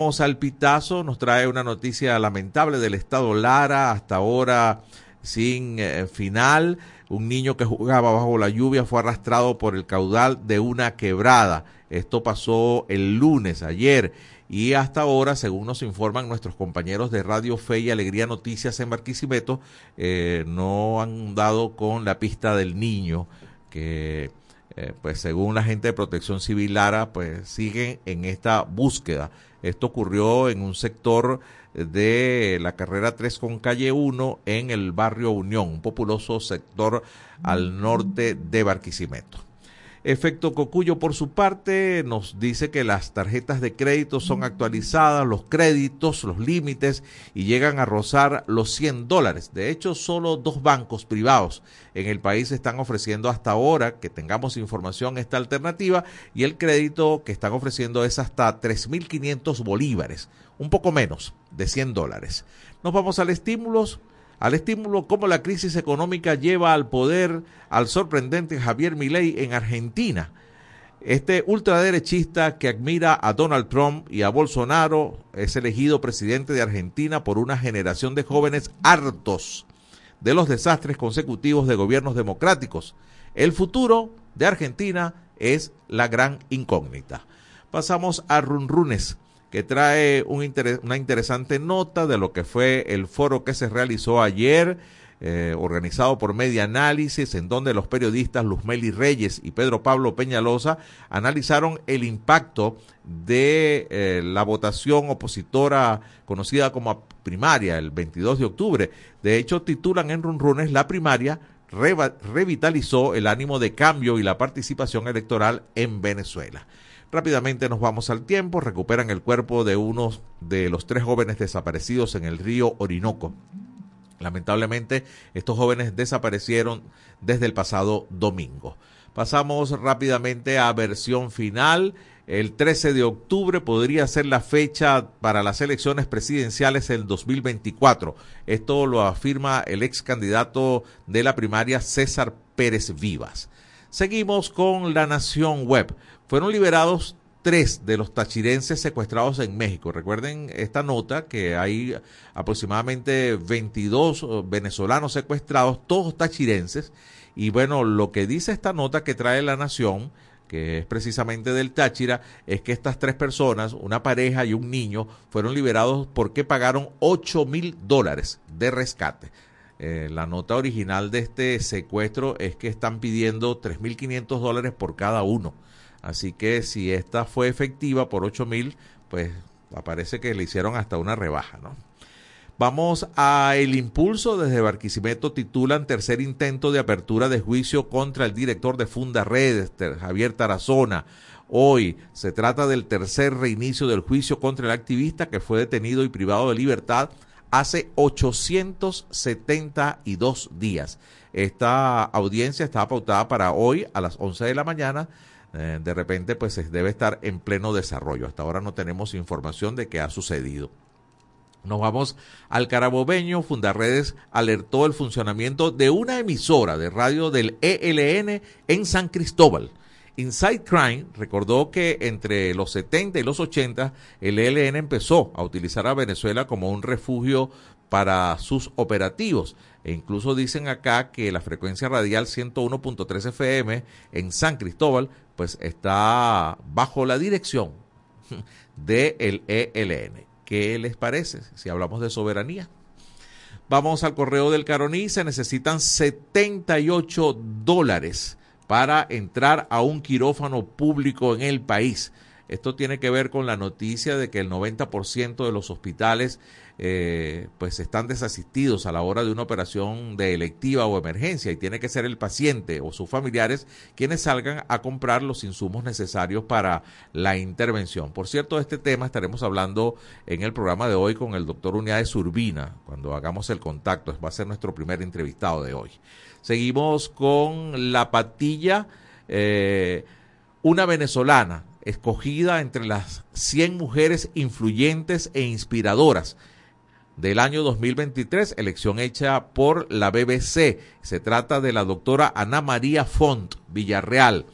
Vamos al pitazo, nos trae una noticia lamentable del estado Lara, hasta ahora sin eh, final. Un niño que jugaba bajo la lluvia fue arrastrado por el caudal de una quebrada. Esto pasó el lunes, ayer, y hasta ahora, según nos informan nuestros compañeros de Radio Fe y Alegría Noticias en Barquisimeto, eh, no han dado con la pista del niño que eh, pues según la gente de Protección Civil Lara, pues siguen en esta búsqueda. Esto ocurrió en un sector de la carrera 3 con calle 1 en el barrio Unión, un populoso sector al norte de Barquisimeto. Efecto Cocuyo, por su parte, nos dice que las tarjetas de crédito son actualizadas, los créditos, los límites, y llegan a rozar los 100 dólares. De hecho, solo dos bancos privados en el país están ofreciendo hasta ahora, que tengamos información, esta alternativa, y el crédito que están ofreciendo es hasta 3.500 bolívares, un poco menos de 100 dólares. Nos vamos al estímulos al estímulo como la crisis económica lleva al poder al sorprendente Javier Milei en Argentina. Este ultraderechista que admira a Donald Trump y a Bolsonaro es elegido presidente de Argentina por una generación de jóvenes hartos de los desastres consecutivos de gobiernos democráticos. El futuro de Argentina es la gran incógnita. Pasamos a Runrunes que trae un una interesante nota de lo que fue el foro que se realizó ayer, eh, organizado por Media Análisis, en donde los periodistas Luzmeli Reyes y Pedro Pablo Peñalosa analizaron el impacto de eh, la votación opositora conocida como primaria el 22 de octubre. De hecho, titulan en Runrunes la primaria revitalizó el ánimo de cambio y la participación electoral en Venezuela. Rápidamente nos vamos al tiempo, recuperan el cuerpo de uno de los tres jóvenes desaparecidos en el río Orinoco. Lamentablemente, estos jóvenes desaparecieron desde el pasado domingo. Pasamos rápidamente a versión final. El 13 de octubre podría ser la fecha para las elecciones presidenciales del 2024. Esto lo afirma el ex candidato de la primaria César Pérez Vivas. Seguimos con La Nación Web. Fueron liberados tres de los tachirenses secuestrados en México. Recuerden esta nota que hay aproximadamente 22 eh, venezolanos secuestrados, todos tachirenses. Y bueno, lo que dice esta nota que trae la Nación, que es precisamente del Táchira, es que estas tres personas, una pareja y un niño, fueron liberados porque pagaron 8 mil dólares de rescate. Eh, la nota original de este secuestro es que están pidiendo 3.500 dólares por cada uno. Así que si esta fue efectiva por 8 mil, pues aparece que le hicieron hasta una rebaja, ¿no? Vamos a El Impulso. Desde Barquisimeto titulan tercer intento de apertura de juicio contra el director de Funda Redes, Javier Tarazona. Hoy se trata del tercer reinicio del juicio contra el activista que fue detenido y privado de libertad hace 872 días. Esta audiencia está pautada para hoy a las 11 de la mañana eh, de repente pues debe estar en pleno desarrollo. Hasta ahora no tenemos información de qué ha sucedido. Nos vamos al Carabobeño. Fundarredes alertó el funcionamiento de una emisora de radio del ELN en San Cristóbal. Inside Crime recordó que entre los 70 y los 80 el ELN empezó a utilizar a Venezuela como un refugio para sus operativos. E incluso dicen acá que la frecuencia radial 101.3 FM en San Cristóbal pues está bajo la dirección del ELN. ¿Qué les parece si hablamos de soberanía? Vamos al correo del Caroní. Se necesitan 78 dólares para entrar a un quirófano público en el país. Esto tiene que ver con la noticia de que el 90% de los hospitales eh, pues están desasistidos a la hora de una operación de electiva o emergencia y tiene que ser el paciente o sus familiares quienes salgan a comprar los insumos necesarios para la intervención. Por cierto, de este tema estaremos hablando en el programa de hoy con el doctor Unidades Urbina, cuando hagamos el contacto, va a ser nuestro primer entrevistado de hoy. Seguimos con la patilla, eh, una venezolana escogida entre las 100 mujeres influyentes e inspiradoras del año 2023, elección hecha por la BBC. Se trata de la doctora Ana María Font Villarreal.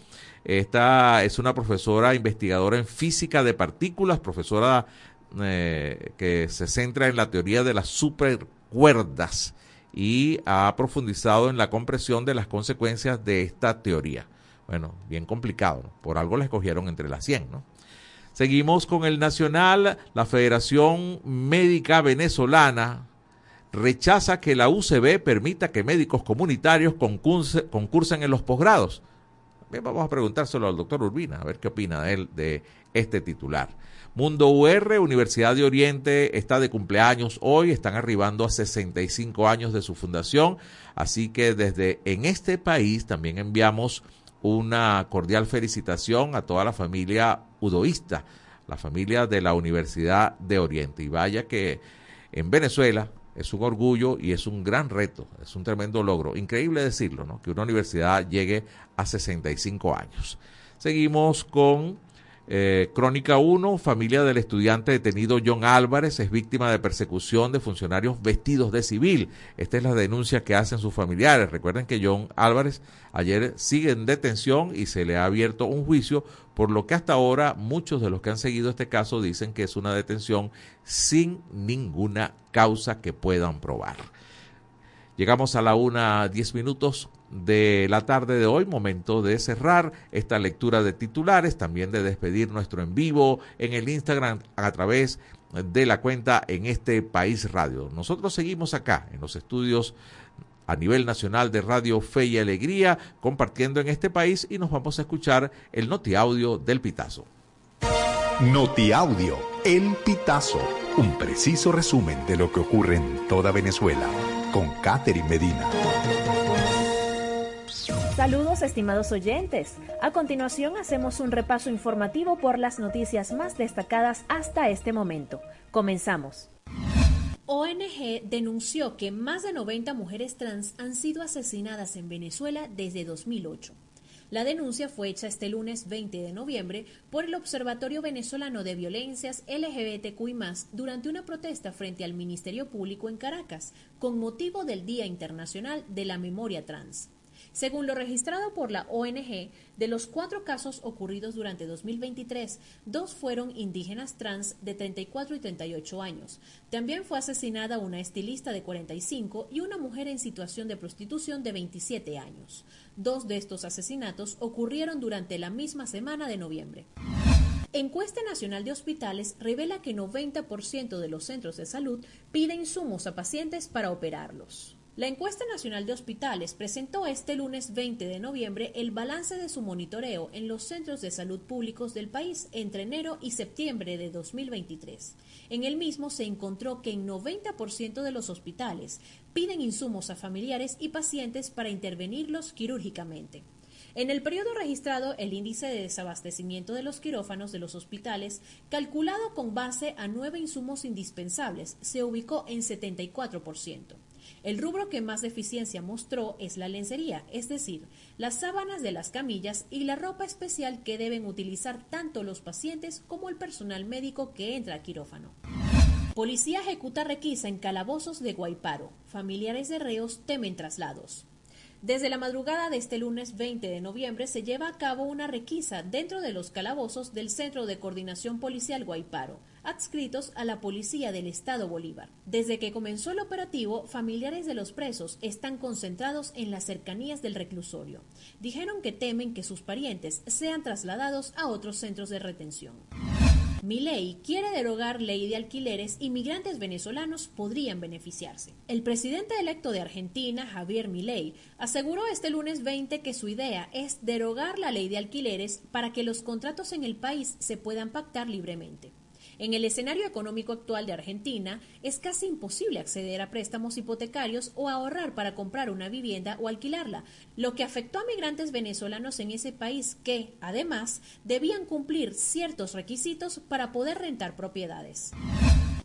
Esta es una profesora investigadora en física de partículas, profesora eh, que se centra en la teoría de las supercuerdas y ha profundizado en la comprensión de las consecuencias de esta teoría. Bueno, bien complicado, por algo la escogieron entre las 100, ¿no? Seguimos con el Nacional, la Federación Médica Venezolana rechaza que la UCB permita que médicos comunitarios concursen en los posgrados. Bien, vamos a preguntárselo al doctor Urbina, a ver qué opina él de este titular. Mundo UR, Universidad de Oriente, está de cumpleaños hoy, están arribando a 65 años de su fundación, así que desde en este país también enviamos una cordial felicitación a toda la familia udoísta, la familia de la Universidad de Oriente. Y vaya que en Venezuela es un orgullo y es un gran reto, es un tremendo logro. Increíble decirlo, ¿no? Que una universidad llegue a 65 años. Seguimos con eh, Crónica 1, familia del estudiante detenido John Álvarez es víctima de persecución de funcionarios vestidos de civil. Esta es la denuncia que hacen sus familiares. Recuerden que John Álvarez ayer sigue en detención y se le ha abierto un juicio, por lo que hasta ahora muchos de los que han seguido este caso dicen que es una detención sin ninguna causa que puedan probar. Llegamos a la una diez minutos de la tarde de hoy, momento de cerrar esta lectura de titulares, también de despedir nuestro en vivo en el Instagram a través de la cuenta en este país radio. Nosotros seguimos acá en los estudios a nivel nacional de Radio Fe y Alegría, compartiendo en este país y nos vamos a escuchar el Noti Audio del Pitazo. Noti Audio, El Pitazo, un preciso resumen de lo que ocurre en toda Venezuela, con Catherine Medina. Saludos estimados oyentes. A continuación hacemos un repaso informativo por las noticias más destacadas hasta este momento. Comenzamos. ONG denunció que más de 90 mujeres trans han sido asesinadas en Venezuela desde 2008. La denuncia fue hecha este lunes 20 de noviembre por el Observatorio Venezolano de Violencias LGBTQI durante una protesta frente al Ministerio Público en Caracas, con motivo del Día Internacional de la Memoria Trans. Según lo registrado por la ONG, de los cuatro casos ocurridos durante 2023, dos fueron indígenas trans de 34 y 38 años. También fue asesinada una estilista de 45 y una mujer en situación de prostitución de 27 años. Dos de estos asesinatos ocurrieron durante la misma semana de noviembre. Encuesta Nacional de Hospitales revela que 90% de los centros de salud piden insumos a pacientes para operarlos. La encuesta nacional de hospitales presentó este lunes 20 de noviembre el balance de su monitoreo en los centros de salud públicos del país entre enero y septiembre de 2023. En el mismo se encontró que en 90% de los hospitales piden insumos a familiares y pacientes para intervenirlos quirúrgicamente. En el periodo registrado, el índice de desabastecimiento de los quirófanos de los hospitales, calculado con base a nueve insumos indispensables, se ubicó en 74%. El rubro que más deficiencia mostró es la lencería, es decir, las sábanas de las camillas y la ropa especial que deben utilizar tanto los pacientes como el personal médico que entra a quirófano. Policía ejecuta requisa en calabozos de Guaiparo. Familiares de reos temen traslados. Desde la madrugada de este lunes 20 de noviembre se lleva a cabo una requisa dentro de los calabozos del Centro de Coordinación Policial Guaiparo, adscritos a la Policía del Estado Bolívar. Desde que comenzó el operativo, familiares de los presos están concentrados en las cercanías del reclusorio. Dijeron que temen que sus parientes sean trasladados a otros centros de retención. Milei quiere derogar ley de alquileres y migrantes venezolanos podrían beneficiarse. El presidente electo de Argentina, Javier Milei, aseguró este lunes 20 que su idea es derogar la ley de alquileres para que los contratos en el país se puedan pactar libremente. En el escenario económico actual de Argentina, es casi imposible acceder a préstamos hipotecarios o ahorrar para comprar una vivienda o alquilarla, lo que afectó a migrantes venezolanos en ese país que, además, debían cumplir ciertos requisitos para poder rentar propiedades.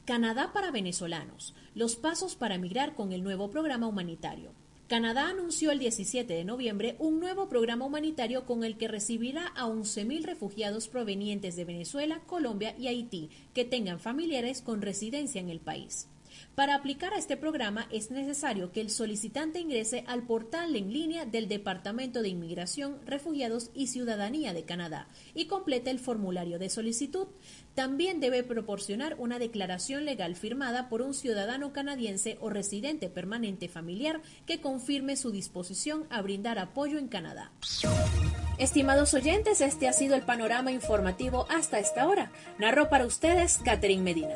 Canadá para venezolanos. Los pasos para migrar con el nuevo programa humanitario. Canadá anunció el 17 de noviembre un nuevo programa humanitario con el que recibirá a 11.000 refugiados provenientes de Venezuela, Colombia y Haití que tengan familiares con residencia en el país. Para aplicar a este programa es necesario que el solicitante ingrese al portal en línea del Departamento de Inmigración, Refugiados y Ciudadanía de Canadá y complete el formulario de solicitud. También debe proporcionar una declaración legal firmada por un ciudadano canadiense o residente permanente familiar que confirme su disposición a brindar apoyo en Canadá. Estimados oyentes, este ha sido el panorama informativo hasta esta hora. Narró para ustedes Catherine Medina.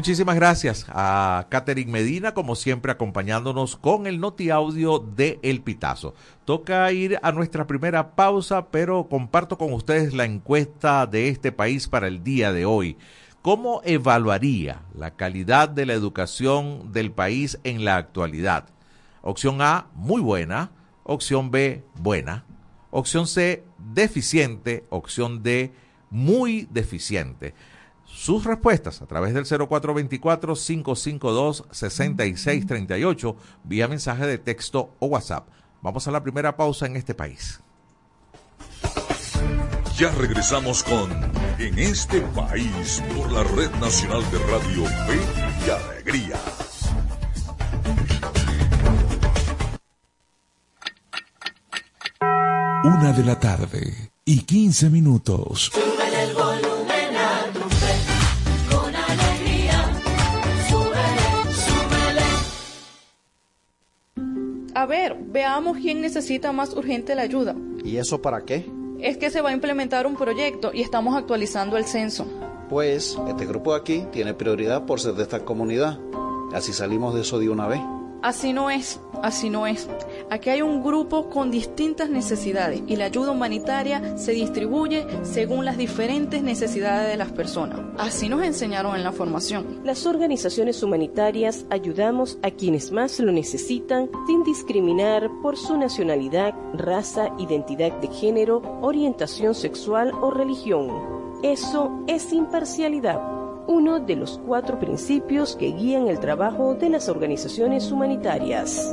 Muchísimas gracias a Catherine Medina, como siempre, acompañándonos con el Noti Audio de El Pitazo. Toca ir a nuestra primera pausa, pero comparto con ustedes la encuesta de este país para el día de hoy. ¿Cómo evaluaría la calidad de la educación del país en la actualidad? Opción A, muy buena. Opción B, buena. Opción C, deficiente. Opción D, muy deficiente sus respuestas a través del 0424-552-6638 vía mensaje de texto o WhatsApp. Vamos a la primera pausa en este país. Ya regresamos con En este país por la Red Nacional de Radio Fe y Alegría. Una de la tarde y 15 minutos. A ver, veamos quién necesita más urgente la ayuda. ¿Y eso para qué? Es que se va a implementar un proyecto y estamos actualizando el censo. Pues este grupo aquí tiene prioridad por ser de esta comunidad. Así salimos de eso de una vez. Así no es, así no es. Aquí hay un grupo con distintas necesidades y la ayuda humanitaria se distribuye según las diferentes necesidades de las personas. Así nos enseñaron en la formación. Las organizaciones humanitarias ayudamos a quienes más lo necesitan sin discriminar por su nacionalidad, raza, identidad de género, orientación sexual o religión. Eso es imparcialidad uno de los cuatro principios que guían el trabajo de las organizaciones humanitarias.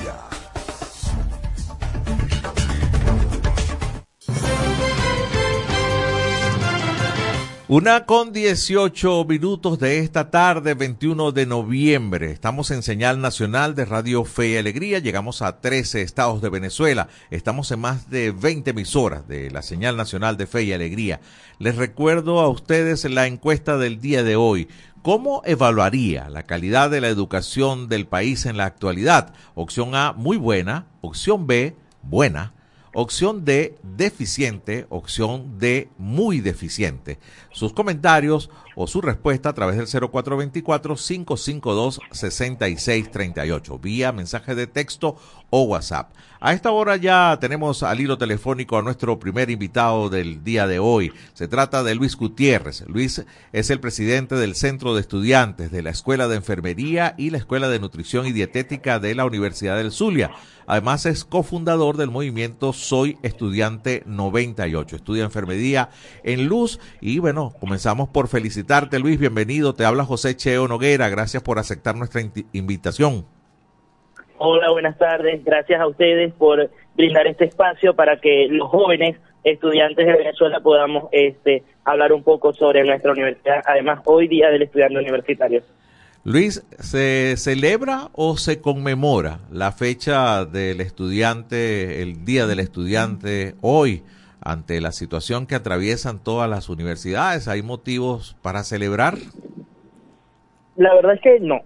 Una con 18 minutos de esta tarde, 21 de noviembre. Estamos en señal nacional de Radio Fe y Alegría. Llegamos a 13 estados de Venezuela. Estamos en más de 20 emisoras de la señal nacional de Fe y Alegría. Les recuerdo a ustedes la encuesta del día de hoy. ¿Cómo evaluaría la calidad de la educación del país en la actualidad? Opción A, muy buena. Opción B, buena. Opción D, deficiente. Opción D, muy deficiente. Sus comentarios o su respuesta a través del 0424-552-6638, vía mensaje de texto o WhatsApp. A esta hora ya tenemos al hilo telefónico a nuestro primer invitado del día de hoy. Se trata de Luis Gutiérrez. Luis es el presidente del Centro de Estudiantes de la Escuela de Enfermería y la Escuela de Nutrición y Dietética de la Universidad del Zulia. Además es cofundador del movimiento Soy Estudiante 98. Estudia enfermería en Luz y bueno, comenzamos por felicitarte Luis, bienvenido. Te habla José Cheo Noguera. Gracias por aceptar nuestra invitación. Hola, buenas tardes. Gracias a ustedes por brindar este espacio para que los jóvenes estudiantes de Venezuela podamos este, hablar un poco sobre nuestra universidad. Además, hoy día del estudiante universitario. Luis, ¿se celebra o se conmemora la fecha del estudiante, el Día del Estudiante hoy, ante la situación que atraviesan todas las universidades? ¿Hay motivos para celebrar? La verdad es que no.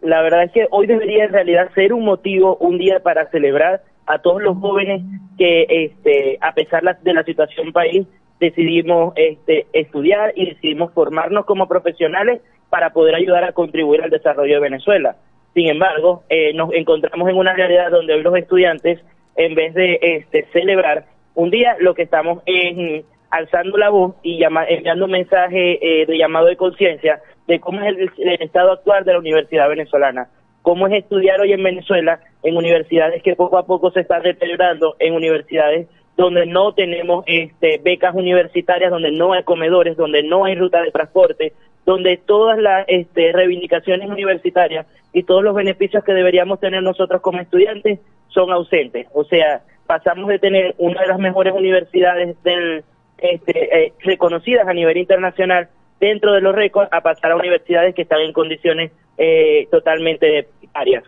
La verdad es que hoy debería en realidad ser un motivo, un día para celebrar a todos los jóvenes que, este, a pesar de la situación país, decidimos este, estudiar y decidimos formarnos como profesionales para poder ayudar a contribuir al desarrollo de Venezuela. Sin embargo, eh, nos encontramos en una realidad donde hoy los estudiantes, en vez de este, celebrar un día, lo que estamos es alzando la voz y enviando un mensaje eh, de llamado de conciencia de cómo es el, estado actual de la universidad venezolana, cómo es estudiar hoy en Venezuela en universidades que poco a poco se están deteriorando, en universidades donde no tenemos este, becas universitarias, donde no hay comedores, donde no hay ruta de transporte, donde todas las este, reivindicaciones universitarias y todos los beneficios que deberíamos tener nosotros como estudiantes son ausentes. O sea, pasamos de tener una de las mejores universidades del, este, eh, reconocidas a nivel internacional dentro de los récords a pasar a universidades que están en condiciones eh, totalmente precarias.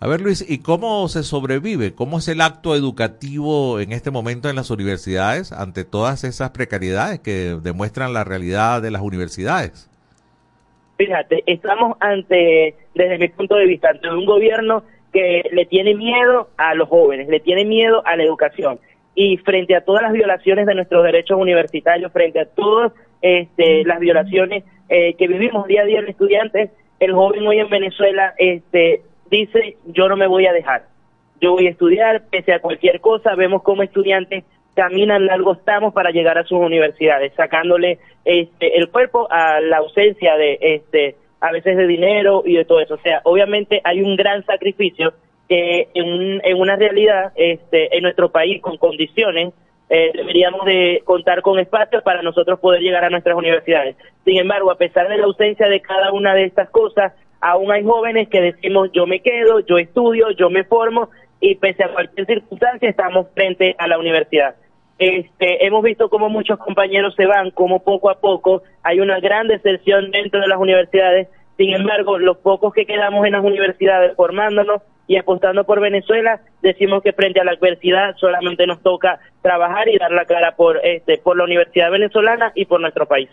A ver, Luis, ¿y cómo se sobrevive? ¿Cómo es el acto educativo en este momento en las universidades ante todas esas precariedades que demuestran la realidad de las universidades? Fíjate, estamos ante, desde mi punto de vista, ante un gobierno que le tiene miedo a los jóvenes, le tiene miedo a la educación. Y frente a todas las violaciones de nuestros derechos universitarios, frente a todas este, las violaciones eh, que vivimos día a día los estudiantes, el joven hoy en Venezuela este, dice, yo no me voy a dejar, yo voy a estudiar, pese a cualquier cosa, vemos como estudiantes caminan largos estamos para llegar a sus universidades, sacándole este, el cuerpo a la ausencia de, este, a veces de dinero y de todo eso. O sea, obviamente hay un gran sacrificio que en, en una realidad, este, en nuestro país con condiciones eh, deberíamos de contar con espacios para nosotros poder llegar a nuestras universidades. Sin embargo, a pesar de la ausencia de cada una de estas cosas, aún hay jóvenes que decimos yo me quedo, yo estudio, yo me formo y pese a cualquier circunstancia estamos frente a la universidad. Este, hemos visto cómo muchos compañeros se van, como poco a poco hay una gran deserción dentro de las universidades. Sin embargo, los pocos que quedamos en las universidades formándonos y apostando por Venezuela, decimos que frente a la adversidad solamente nos toca trabajar y dar la cara por este por la Universidad Venezolana y por nuestro país.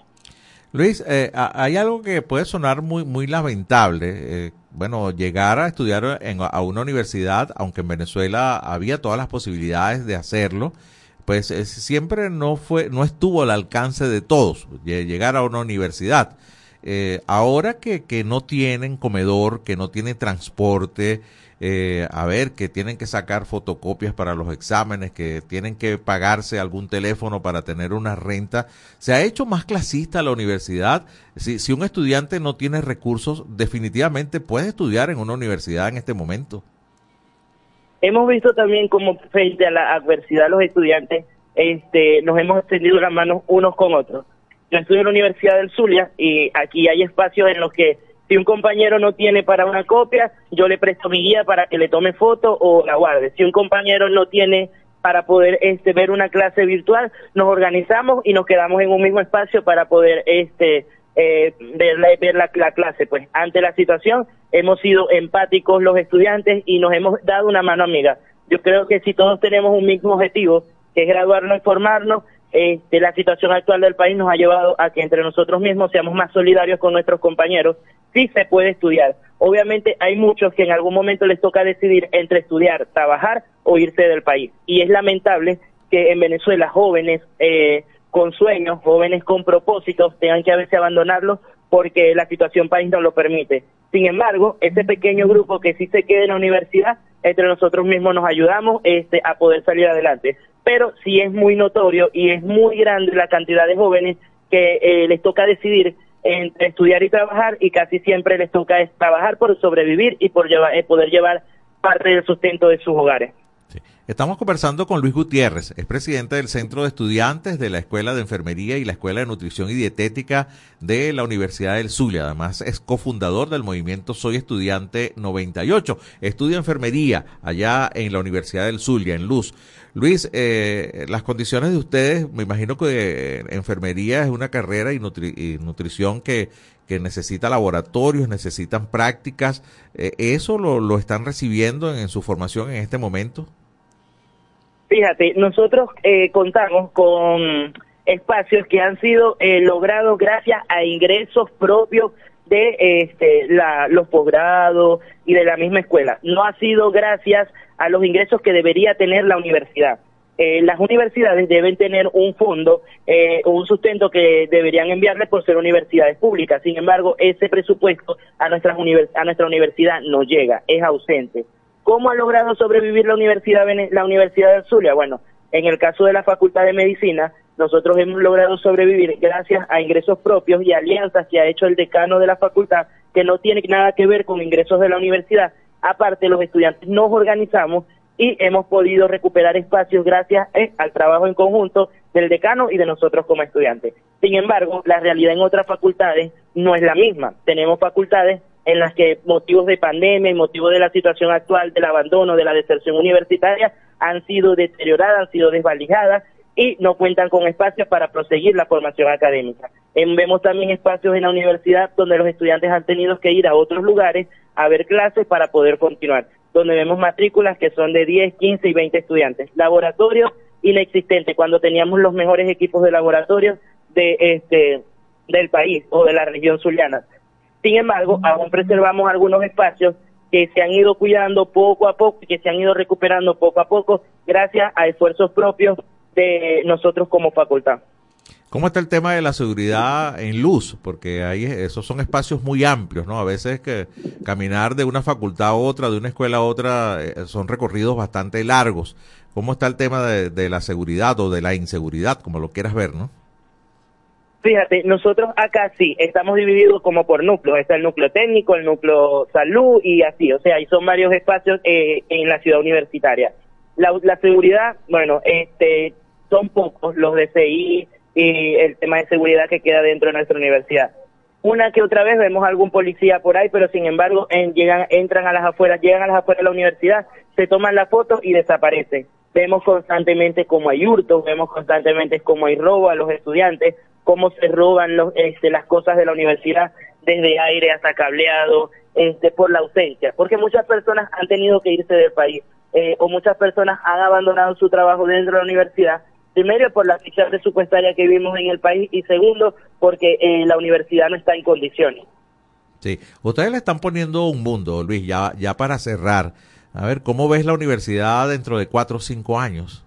Luis, eh, hay algo que puede sonar muy muy lamentable. Eh, bueno, llegar a estudiar en, a una universidad, aunque en Venezuela había todas las posibilidades de hacerlo, pues siempre no fue, no estuvo al alcance de todos llegar a una universidad. Eh, ahora que, que no tienen comedor, que no tienen transporte, eh, a ver, que tienen que sacar fotocopias para los exámenes, que tienen que pagarse algún teléfono para tener una renta. Se ha hecho más clasista la universidad. Si, si un estudiante no tiene recursos, definitivamente puede estudiar en una universidad en este momento. Hemos visto también como frente a la adversidad los estudiantes este, nos hemos extendido las manos unos con otros. Yo estudio en la Universidad del Zulia y aquí hay espacios en los que si un compañero no tiene para una copia, yo le presto mi guía para que le tome foto o la guarde. Si un compañero no tiene para poder este, ver una clase virtual, nos organizamos y nos quedamos en un mismo espacio para poder este, eh, ver, la, ver la, clase. Pues ante la situación hemos sido empáticos los estudiantes y nos hemos dado una mano amiga. Yo creo que si todos tenemos un mismo objetivo, que es graduarnos y formarnos, este, la situación actual del país nos ha llevado a que entre nosotros mismos seamos más solidarios con nuestros compañeros. Sí se puede estudiar. Obviamente hay muchos que en algún momento les toca decidir entre estudiar, trabajar o irse del país. Y es lamentable que en Venezuela jóvenes eh, con sueños, jóvenes con propósitos, tengan que a veces abandonarlos porque la situación país no lo permite. Sin embargo, ese pequeño grupo que sí se queda en la universidad, entre nosotros mismos nos ayudamos este, a poder salir adelante. Pero sí es muy notorio y es muy grande la cantidad de jóvenes que eh, les toca decidir entre estudiar y trabajar y casi siempre les toca trabajar por sobrevivir y por llevar, eh, poder llevar parte del sustento de sus hogares. Estamos conversando con Luis Gutiérrez, es presidente del Centro de Estudiantes de la Escuela de Enfermería y la Escuela de Nutrición y Dietética de la Universidad del Zulia. Además, es cofundador del movimiento Soy Estudiante 98. Estudia enfermería allá en la Universidad del Zulia, en Luz. Luis, eh, las condiciones de ustedes, me imagino que eh, enfermería es una carrera y, nutrición que, que necesita laboratorios, necesitan prácticas. Eh, ¿Eso lo, lo están recibiendo en su formación en este momento? Fíjate, nosotros eh, contamos con espacios que han sido eh, logrados gracias a ingresos propios de este, la, los posgrados y de la misma escuela. No ha sido gracias a los ingresos que debería tener la universidad. Eh, las universidades deben tener un fondo eh, un sustento que deberían enviarles por ser universidades públicas. Sin embargo, ese presupuesto a, nuestras a nuestra universidad no llega, es ausente. ¿Cómo ha logrado sobrevivir la Universidad, la Universidad del Zulia? Bueno, en el caso de la Facultad de Medicina, nosotros hemos logrado sobrevivir gracias a ingresos propios y alianzas que ha hecho el decano de la facultad, que no tiene nada que ver con ingresos de la universidad. Aparte, los estudiantes nos organizamos y hemos podido recuperar espacios gracias eh, al trabajo en conjunto del decano y de nosotros como estudiantes. Sin embargo, la realidad en otras facultades no es la misma. Tenemos facultades en las que motivos de pandemia y motivos de la situación actual del abandono, de la deserción universitaria, han sido deterioradas, han sido desvalijadas y no cuentan con espacios para proseguir la formación académica. vemos también espacios en la universidad donde los estudiantes han tenido que ir a otros lugares a ver clases para poder continuar, donde vemos matrículas que son de 10, 15 y 20 estudiantes. Laboratorios inexistentes, cuando teníamos los mejores equipos de laboratorio de este del país o de la región zuliana. Sin embargo, aún preservamos algunos espacios que se han ido cuidando poco a poco y que se han ido recuperando poco a poco gracias a esfuerzos propios de nosotros como facultad. ¿Cómo está el tema de la seguridad en luz? Porque ahí esos son espacios muy amplios, ¿no? A veces que caminar de una facultad a otra, de una escuela a otra, eh, son recorridos bastante largos. ¿Cómo está el tema de, la seguridad o de la inseguridad, como lo quieras ver, ¿no? Fíjate, nosotros acá sí, estamos divididos como por núcleos. Está el núcleo técnico, el núcleo salud y así. O sea, y son varios espacios eh, en la ciudad universitaria. La, la seguridad, bueno, este, son pocos los DCI y el tema de seguridad que queda dentro de nuestra universidad. Una que otra vez vemos algún policía por ahí, pero sin embargo en, llegan, entran a las afueras, llegan a las afueras de la universidad, se toman la foto y desaparecen. Vemos constantemente como hay hurtos, vemos constantemente como hay robo a los estudiantes, cómo se roban los, este, las cosas de la universidad, desde aire hasta cableado, este, por la ausencia, porque muchas personas han tenido que irse del país eh, o muchas personas han abandonado su trabajo dentro de la universidad, primero por la ficha presupuestaria que vimos en el país y segundo porque eh, la universidad no está en condiciones. Sí, ustedes le están poniendo un mundo, Luis, ya, ya para cerrar. A ver, ¿cómo ves la universidad dentro de cuatro o cinco años?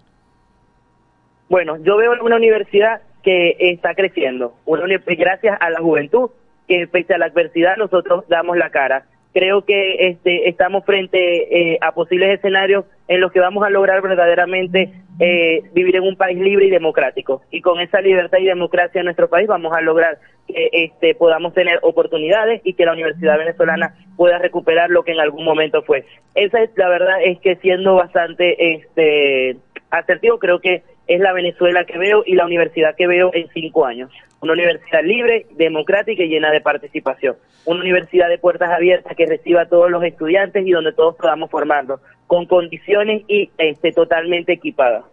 Bueno, yo veo una universidad que está creciendo. gracias a la juventud, que pese a la adversidad nosotros damos la cara. Creo que este, estamos frente eh, a posibles escenarios en los que vamos a lograr verdaderamente eh, vivir en un país libre y democrático. Y con esa libertad y democracia en nuestro país vamos a lograr que este, podamos tener oportunidades y que la Universidad Venezolana pueda recuperar lo que en algún momento fue. Esa es la verdad es que siendo bastante este, asertivo, creo que es la Venezuela que veo y la universidad que veo en cinco años. Una universidad libre, democrática y llena de participación. Una universidad de puertas abiertas que reciba a todos los estudiantes y donde todos podamos formarnos con condiciones y este, totalmente equipada.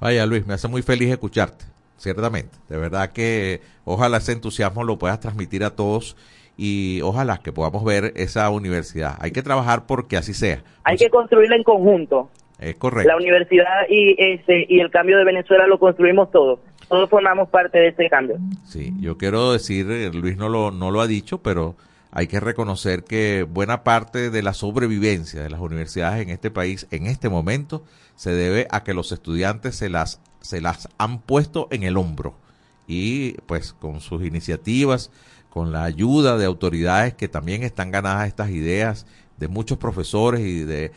Vaya Luis, me hace muy feliz escucharte, ciertamente. De verdad que ojalá ese entusiasmo lo puedas transmitir a todos y ojalá que podamos ver esa universidad. Hay que trabajar porque así sea. Hay que construirla en conjunto. Es correcto. La universidad y, ese, y el cambio de Venezuela lo construimos todos. Todos formamos parte de ese cambio. Sí, yo quiero decir, Luis no lo, no lo ha dicho, pero hay que reconocer que buena parte de la sobrevivencia de las universidades en este país en este momento se debe a que los estudiantes se las, se las han puesto en el hombro y pues con sus iniciativas, con la ayuda de autoridades que también están ganadas estas ideas, de muchos profesores y de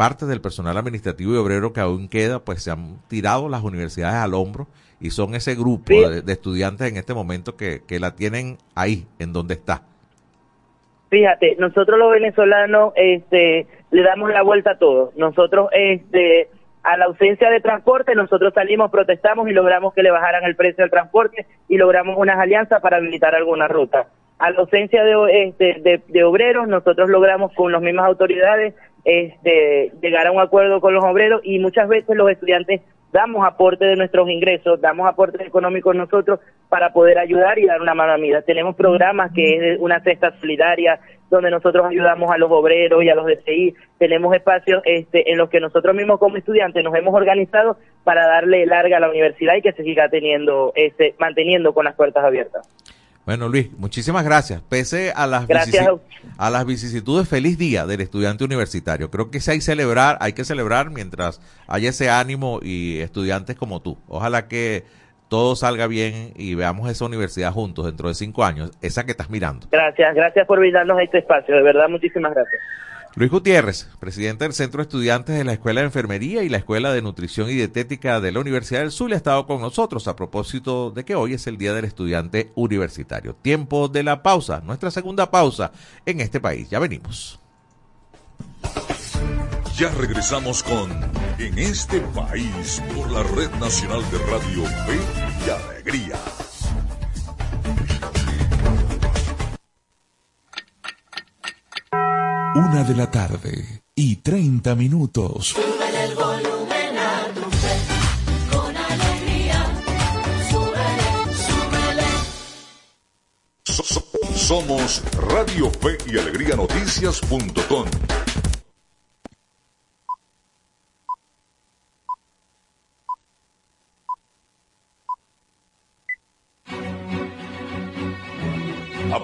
parte del personal administrativo y obrero que aún queda, pues se han tirado las universidades al hombro y son ese grupo de, de, estudiantes en este momento que, que la tienen ahí, en donde está. Fíjate, nosotros los venezolanos este, le damos la vuelta a todo. Nosotros, este, a la ausencia de transporte, nosotros salimos, protestamos y logramos que le bajaran el precio del transporte y logramos unas alianzas para habilitar alguna ruta. A la ausencia de, este, de, de obreros, nosotros logramos con las mismas autoridades este, llegar a un acuerdo con los obreros y muchas veces los estudiantes damos aporte de nuestros ingresos, damos aportes económicos nosotros para poder ayudar y dar una mano amiga. Tenemos programas que es una cesta solidaria donde nosotros ayudamos a los obreros y a los DCI. Tenemos espacios este, en los que nosotros mismos como estudiantes nos hemos organizado para darle larga a la universidad y que se siga teniendo, este, manteniendo con las puertas abiertas. Bueno, Luis, muchísimas gracias. Pese a las, vicisitud, a las vicisitudes, feliz día del estudiante universitario. Creo que hay, celebrar, hay que celebrar mientras haya ese ánimo y estudiantes como tú. Ojalá que todo salga bien y veamos esa universidad juntos dentro de cinco años, esa que estás mirando. Gracias, gracias por brindarnos este espacio. De verdad, muchísimas gracias. Luis Gutiérrez, presidente del Centro de Estudiantes de la Escuela de Enfermería y la Escuela de Nutrición y Dietética de la Universidad del Sur, ha estado con nosotros a propósito de que hoy es el Día del Estudiante Universitario. Tiempo de la pausa, nuestra segunda pausa en este país. Ya venimos. Ya regresamos con En este país por la Red Nacional de Radio Fe y Alegría. Una de la tarde y 30 minutos. Súbele el volumen a tu fe, con alegría. Súbele, súbele. So- so- somos Radio Fe y Alegría Noticias.com.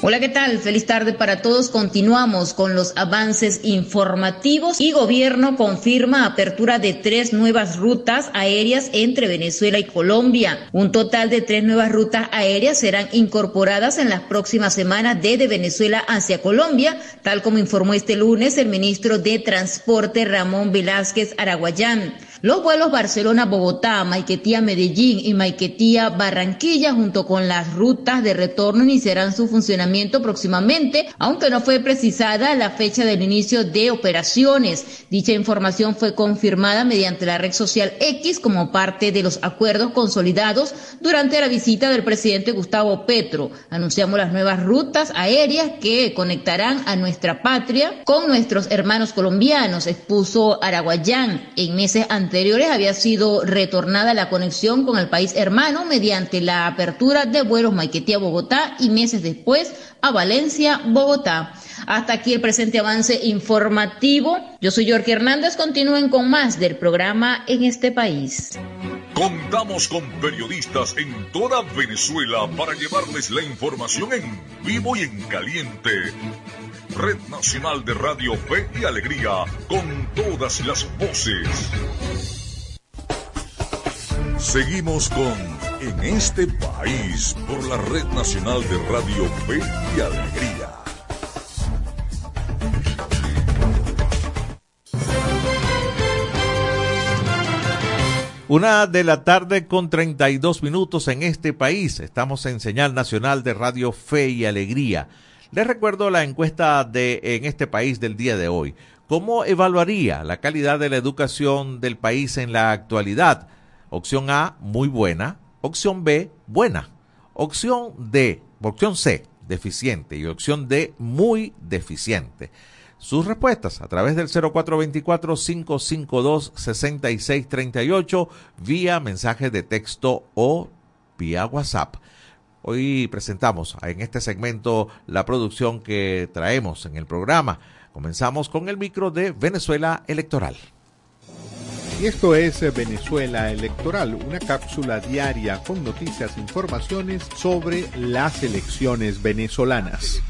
Hola, ¿qué tal? Feliz tarde para todos. Continuamos con los avances informativos y gobierno confirma apertura de tres nuevas rutas aéreas entre Venezuela y Colombia. Un total de tres nuevas rutas aéreas serán incorporadas en las próximas semanas desde Venezuela hacia Colombia, tal como informó este lunes el ministro de Transporte Ramón Velázquez Araguayán. Los vuelos Barcelona-Bogotá, Maiquetía-Medellín y Maiquetía-Barranquilla, junto con las rutas de retorno, iniciarán su funcionamiento próximamente, aunque no fue precisada la fecha del inicio de operaciones. Dicha información fue confirmada mediante la red social X como parte de los acuerdos consolidados durante la visita del presidente Gustavo Petro. Anunciamos las nuevas rutas aéreas que conectarán a nuestra patria con nuestros hermanos colombianos, expuso Araguayán en meses anteriores anteriores había sido retornada la conexión con el país hermano mediante la apertura de vuelos Maiquetía-Bogotá y meses después a Valencia-Bogotá. Hasta aquí el presente avance informativo. Yo soy Jorge Hernández. Continúen con más del programa en este país. Contamos con periodistas en toda Venezuela para llevarles la información en vivo y en caliente. Red Nacional de Radio Fe y Alegría, con todas las voces. Seguimos con En este país por la Red Nacional de Radio Fe y Alegría. Una de la tarde con 32 minutos en este país. Estamos en señal nacional de Radio Fe y Alegría. Les recuerdo la encuesta de en este país del día de hoy. ¿Cómo evaluaría la calidad de la educación del país en la actualidad? Opción A, muy buena. Opción B, buena. Opción D, opción C, deficiente. Y opción D, muy deficiente. Sus respuestas a través del 0424-552-6638 vía mensaje de texto o vía WhatsApp. Hoy presentamos en este segmento la producción que traemos en el programa. Comenzamos con el micro de Venezuela Electoral. Y esto es Venezuela Electoral, una cápsula diaria con noticias e informaciones sobre las elecciones venezolanas.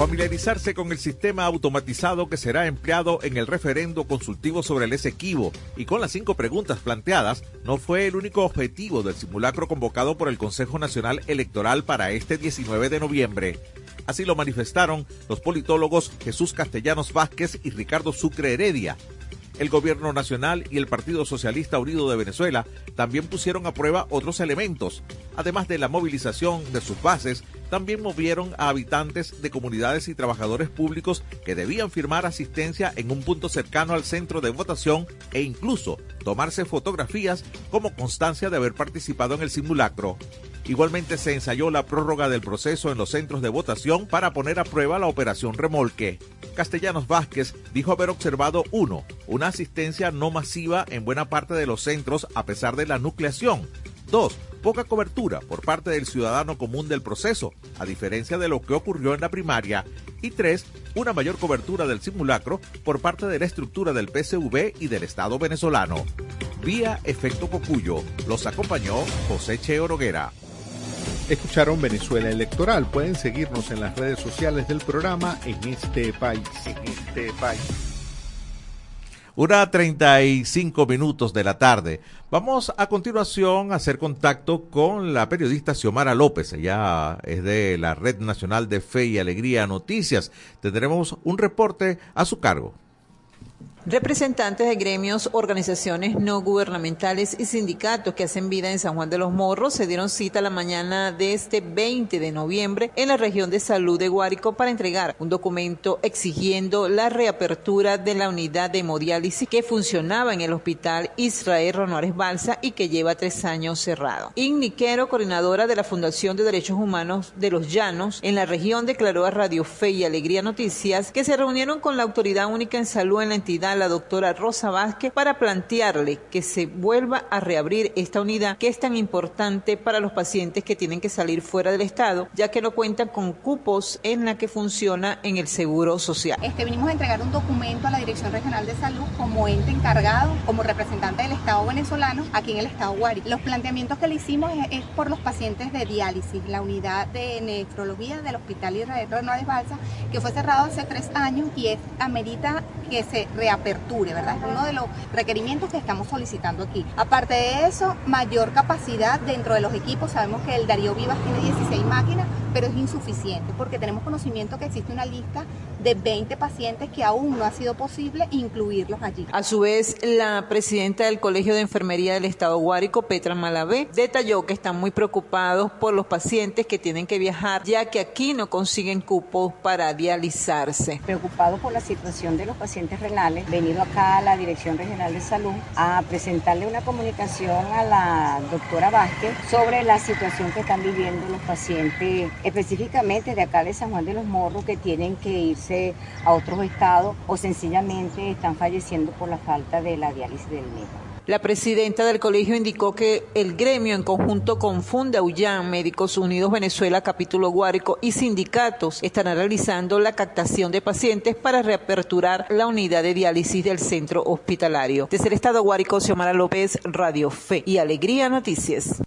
Familiarizarse con el sistema automatizado que será empleado en el referendo consultivo sobre el Esequibo y con las cinco preguntas planteadas no fue el único objetivo del simulacro convocado por el Consejo Nacional Electoral para este 19 de noviembre. Así lo manifestaron los politólogos Jesús Castellanos Vázquez y Ricardo Sucre Heredia, el Gobierno Nacional y el Partido Socialista Unido de Venezuela también pusieron a prueba otros elementos. Además de la movilización de sus bases, también movieron a habitantes de comunidades y trabajadores públicos que debían firmar asistencia en un punto cercano al centro de votación e incluso tomarse fotografías como constancia de haber participado en el simulacro. Igualmente se ensayó la prórroga del proceso en los centros de votación para poner a prueba la operación remolque. Castellanos Vázquez dijo haber observado uno, una asistencia no masiva en buena parte de los centros a pesar de la nucleación. Dos, poca cobertura por parte del ciudadano común del proceso, a diferencia de lo que ocurrió en la primaria. Y tres, una mayor cobertura del simulacro por parte de la estructura del PSV y del Estado venezolano. Vía Efecto Cocuyo, los acompañó José Che Oroguera. Escucharon Venezuela Electoral. Pueden seguirnos en las redes sociales del programa en este país. En este país. Una 35 minutos de la tarde. Vamos a continuación a hacer contacto con la periodista Xiomara López. Ella es de la Red Nacional de Fe y Alegría Noticias. Tendremos un reporte a su cargo. Representantes de gremios, organizaciones no gubernamentales y sindicatos que hacen vida en San Juan de los Morros se dieron cita la mañana de este 20 de noviembre en la región de salud de Guárico para entregar un documento exigiendo la reapertura de la unidad de hemodiálisis que funcionaba en el hospital Israel Ronoares Balsa y que lleva tres años cerrado. Igniquero, coordinadora de la Fundación de Derechos Humanos de los Llanos en la región, declaró a Radio Fe y Alegría Noticias que se reunieron con la Autoridad Única en Salud en la entidad la doctora Rosa Vázquez para plantearle que se vuelva a reabrir esta unidad que es tan importante para los pacientes que tienen que salir fuera del Estado, ya que no cuentan con cupos en la que funciona en el Seguro Social. Este, vinimos a entregar un documento a la Dirección Regional de Salud como ente encargado, como representante del Estado venezolano aquí en el Estado Guari. Los planteamientos que le hicimos es, por los pacientes de diálisis, la unidad de nefrología del Hospital Israel Renales Balsa, que fue cerrado hace tres años y es amerita que se reaperture aperture, ¿verdad? Es uno de los requerimientos que estamos solicitando aquí. Aparte de eso, mayor capacidad dentro de los equipos. Sabemos que el Darío Vivas tiene 16 máquinas, pero es insuficiente porque tenemos conocimiento que existe una lista de 20 pacientes que aún no ha sido posible incluirlos allí. A su vez, la presidenta del Colegio de Enfermería del Estado Guárico, Petra Malavé, detalló que están muy preocupados por los pacientes que tienen que viajar, ya que aquí no consiguen cupos para dializarse. Preocupados por la situación de los pacientes renales, venido acá a la Dirección Regional de Salud a presentarle una comunicación a la doctora Vázquez sobre la situación que están viviendo los pacientes, específicamente de acá de San Juan de los Morros, que tienen que irse a otros estados o sencillamente están falleciendo por la falta de la diálisis del médico. La presidenta del colegio indicó que el gremio en conjunto con Funda Ullán, Médicos Unidos Venezuela, capítulo Guárico y sindicatos estarán realizando la captación de pacientes para reaperturar la unidad de diálisis del centro hospitalario. Desde el estado Guárico, Xiomara López, Radio Fe y Alegría Noticias.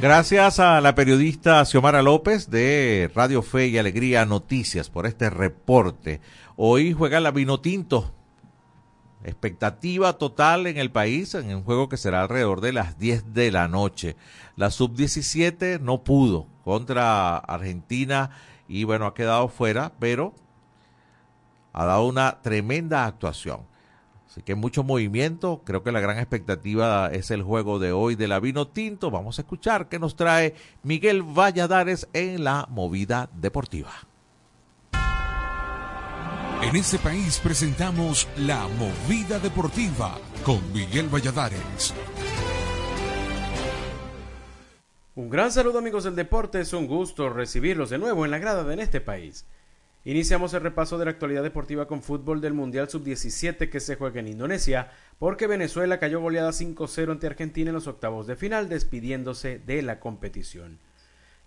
Gracias a la periodista Xiomara López de Radio Fe y Alegría Noticias por este reporte. Hoy juega la Vinotinto. Expectativa total en el país en un juego que será alrededor de las 10 de la noche. La sub-17 no pudo contra Argentina y bueno, ha quedado fuera, pero ha dado una tremenda actuación. Así que mucho movimiento. Creo que la gran expectativa es el juego de hoy de la Vino Tinto. Vamos a escuchar qué nos trae Miguel Valladares en la movida deportiva. En este país presentamos La Movida Deportiva con Miguel Valladares. Un gran saludo amigos del deporte, es un gusto recibirlos de nuevo en la grada de En este país. Iniciamos el repaso de la actualidad deportiva con fútbol del Mundial Sub-17 que se juega en Indonesia, porque Venezuela cayó goleada 5-0 ante Argentina en los octavos de final, despidiéndose de la competición.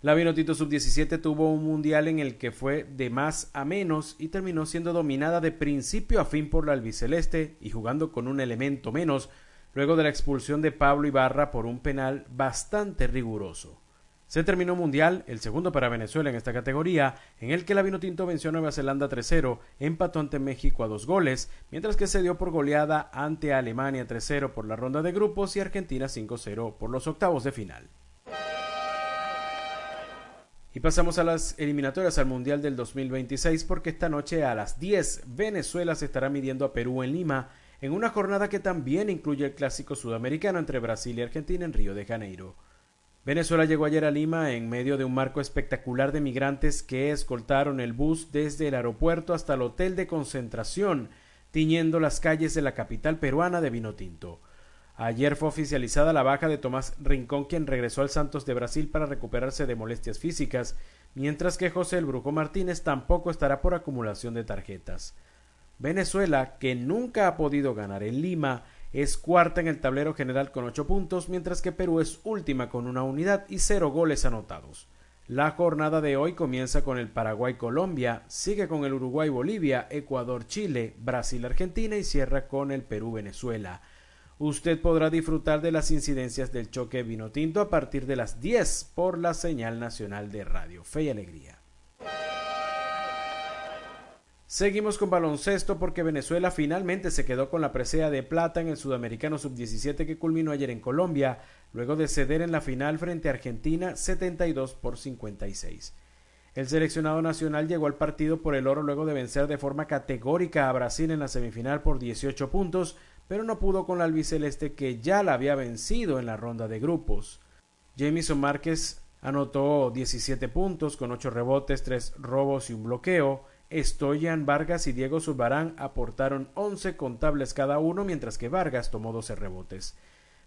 La Vinotito Sub-17 tuvo un mundial en el que fue de más a menos y terminó siendo dominada de principio a fin por la albiceleste y jugando con un elemento menos, luego de la expulsión de Pablo Ibarra por un penal bastante riguroso. Se terminó Mundial, el segundo para Venezuela en esta categoría, en el que la Vinotinto venció a Nueva Zelanda 3-0, empató ante México a dos goles, mientras que se dio por goleada ante Alemania 3-0 por la ronda de grupos y Argentina 5-0 por los octavos de final. Y pasamos a las eliminatorias al Mundial del 2026 porque esta noche a las 10 Venezuela se estará midiendo a Perú en Lima en una jornada que también incluye el clásico sudamericano entre Brasil y Argentina en Río de Janeiro. Venezuela llegó ayer a Lima en medio de un marco espectacular de migrantes que escoltaron el bus desde el aeropuerto hasta el hotel de concentración, tiñendo las calles de la capital peruana de Vinotinto. Ayer fue oficializada la baja de Tomás Rincón, quien regresó al Santos de Brasil para recuperarse de molestias físicas, mientras que José el Brujo Martínez tampoco estará por acumulación de tarjetas. Venezuela, que nunca ha podido ganar en Lima, es cuarta en el tablero general con ocho puntos, mientras que Perú es última con una unidad y cero goles anotados. La jornada de hoy comienza con el Paraguay-Colombia, sigue con el Uruguay-Bolivia, Ecuador-Chile, Brasil-Argentina y cierra con el Perú-Venezuela. Usted podrá disfrutar de las incidencias del choque vino tinto a partir de las 10 por la señal nacional de Radio Fe y Alegría. Seguimos con baloncesto porque Venezuela finalmente se quedó con la presea de plata en el Sudamericano Sub-17 que culminó ayer en Colombia, luego de ceder en la final frente a Argentina 72 por 56. El seleccionado nacional llegó al partido por el oro luego de vencer de forma categórica a Brasil en la semifinal por 18 puntos, pero no pudo con la albiceleste que ya la había vencido en la ronda de grupos. Jamison Márquez anotó 17 puntos con 8 rebotes, 3 robos y un bloqueo. Stoyan Vargas y Diego Zurbarán aportaron 11 contables cada uno, mientras que Vargas tomó 12 rebotes.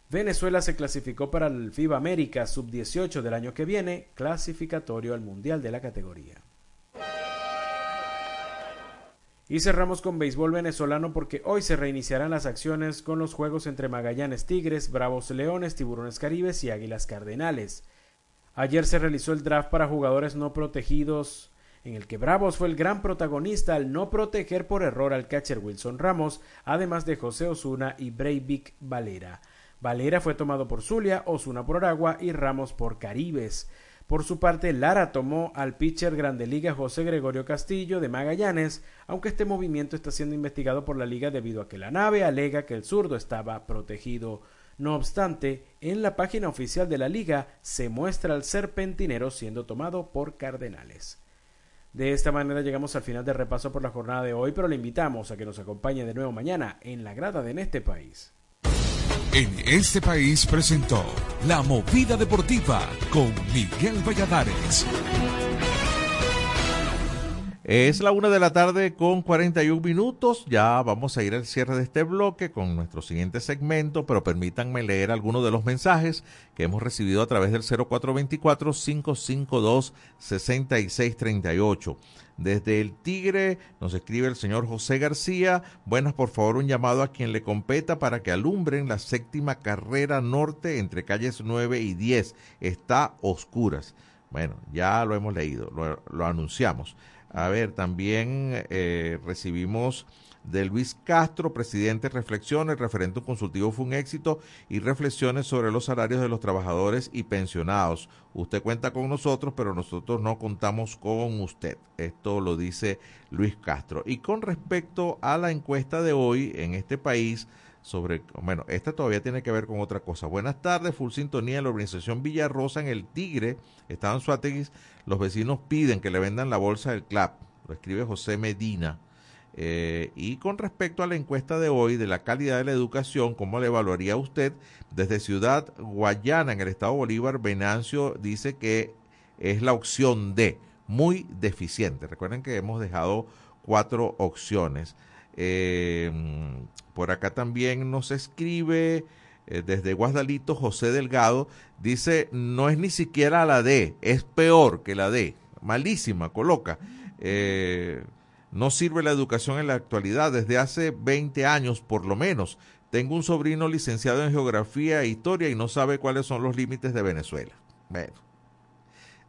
Venezuela se clasificó para el FIBA América Sub-18 del año que viene, clasificatorio al Mundial de la categoría. Y cerramos con béisbol venezolano porque hoy se reiniciarán las acciones con los juegos entre Magallanes Tigres, Bravos Leones, Tiburones Caribes y Águilas Cardenales. Ayer se realizó el draft para jugadores no protegidos en el que Bravos fue el gran protagonista al no proteger por error al catcher Wilson Ramos, además de José Osuna y Breivik Valera. Valera fue tomado por Zulia, Osuna por Aragua y Ramos por Caribes. Por su parte, Lara tomó al pitcher Grande Liga José Gregorio Castillo de Magallanes, aunque este movimiento está siendo investigado por la liga debido a que la nave alega que el zurdo estaba protegido. No obstante, en la página oficial de la liga se muestra al serpentinero siendo tomado por Cardenales. De esta manera llegamos al final del repaso por la jornada de hoy, pero le invitamos a que nos acompañe de nuevo mañana en la grada de En este país. En este país presentó La Movida Deportiva con Miguel Valladares. Es la una de la tarde con 41 minutos. Ya vamos a ir al cierre de este bloque con nuestro siguiente segmento, pero permítanme leer algunos de los mensajes que hemos recibido a través del 0424-552-6638. Desde el Tigre nos escribe el señor José García. Buenas, por favor, un llamado a quien le competa para que alumbren la séptima carrera norte entre calles 9 y 10. Está oscuras. Bueno, ya lo hemos leído, lo, anunciamos. A ver, también eh, recibimos de Luis Castro, presidente, reflexiones, el referendo consultivo fue un éxito y reflexiones sobre los salarios de los trabajadores y pensionados. Usted cuenta con nosotros, pero nosotros no contamos con usted. Esto lo dice Luis Castro. Y con respecto a la encuesta de hoy en este país, sobre, bueno, esta todavía tiene que ver con otra cosa. Buenas tardes, full sintonía en la organización Villarrosa en el Tigre, estaban Suáteguis, los vecinos piden que le vendan la bolsa del CLAP, lo escribe José Medina. Eh, y con respecto a la encuesta de hoy de la calidad de la educación, ¿cómo le evaluaría usted? Desde Ciudad Guayana, en el estado Bolívar, Venancio dice que es la opción D, muy deficiente. Recuerden que hemos dejado cuatro opciones. Eh, por acá también nos escribe eh, desde Guasdalito José Delgado. Dice, no es ni siquiera la D, es peor que la D. Malísima, coloca. No sirve la educación en la actualidad desde hace 20 años por lo menos. Tengo un sobrino licenciado en geografía e historia y no sabe cuáles son los límites de Venezuela. Bueno,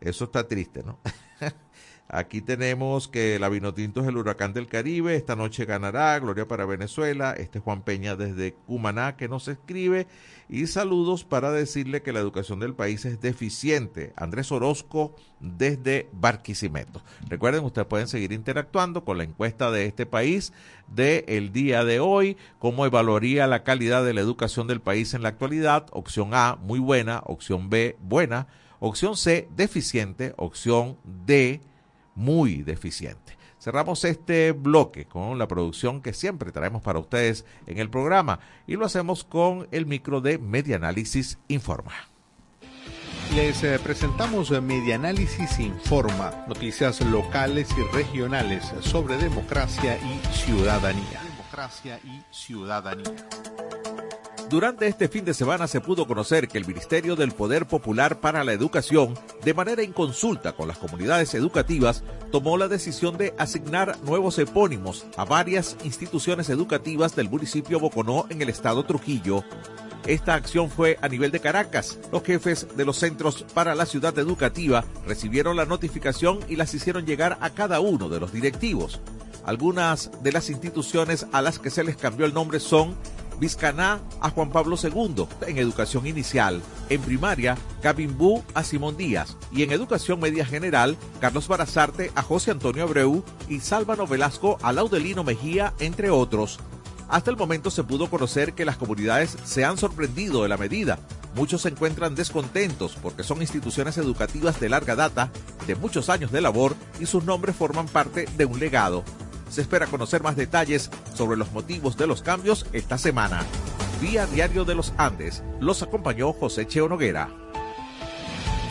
eso está triste, ¿no? Aquí tenemos que la Vinotinto es el huracán del Caribe. Esta noche ganará. Gloria para Venezuela. Este es Juan Peña desde Cumaná que nos escribe. Y saludos para decirle que la educación del país es deficiente. Andrés Orozco desde Barquisimeto. Recuerden, ustedes pueden seguir interactuando con la encuesta de este país del el día de hoy. ¿Cómo evaluaría la calidad de la educación del país en la actualidad? Opción A, muy buena. Opción B, buena. Opción C, deficiente. Opción D, muy deficiente. Cerramos este bloque con la producción que siempre traemos para ustedes en el programa y lo hacemos con el micro de Medianálisis Informa. Les eh, presentamos Medianálisis Informa, noticias locales y regionales sobre democracia y ciudadanía. Democracia y ciudadanía. Durante este fin de semana se pudo conocer que el Ministerio del Poder Popular para la Educación, de manera en consulta con las comunidades educativas, tomó la decisión de asignar nuevos epónimos a varias instituciones educativas del municipio Boconó en el estado Trujillo. Esta acción fue a nivel de Caracas. Los jefes de los centros para la ciudad educativa recibieron la notificación y las hicieron llegar a cada uno de los directivos. Algunas de las instituciones a las que se les cambió el nombre son Vizcaná a Juan Pablo II en educación inicial, en primaria Cabimbú a Simón Díaz y en educación media general Carlos Barazarte a José Antonio Abreu y Sálvano Velasco a Laudelino Mejía, entre otros. Hasta el momento se pudo conocer que las comunidades se han sorprendido de la medida. Muchos se encuentran descontentos porque son instituciones educativas de larga data, de muchos años de labor y sus nombres forman parte de un legado. Se espera conocer más detalles sobre los motivos de los cambios esta semana. Vía Diario de los Andes los acompañó José Cheo Noguera.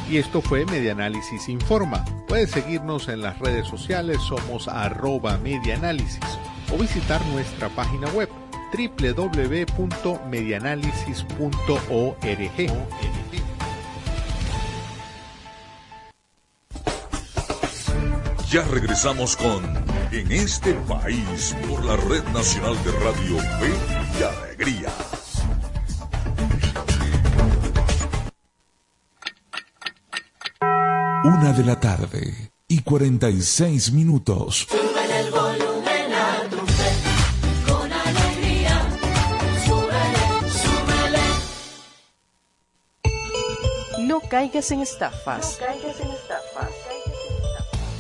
Y esto fue Medianálisis Informa. Puedes seguirnos en las redes sociales, somos arroba medianálisis o visitar nuestra página web www.medianálisis.org. Ya regresamos con En este país por la Red Nacional de Radio Fe y Alegría. Una de la tarde y 46 minutos. Sube el volumen a tu fe, con alegría. Súbele, súbele. No caigas en estafas.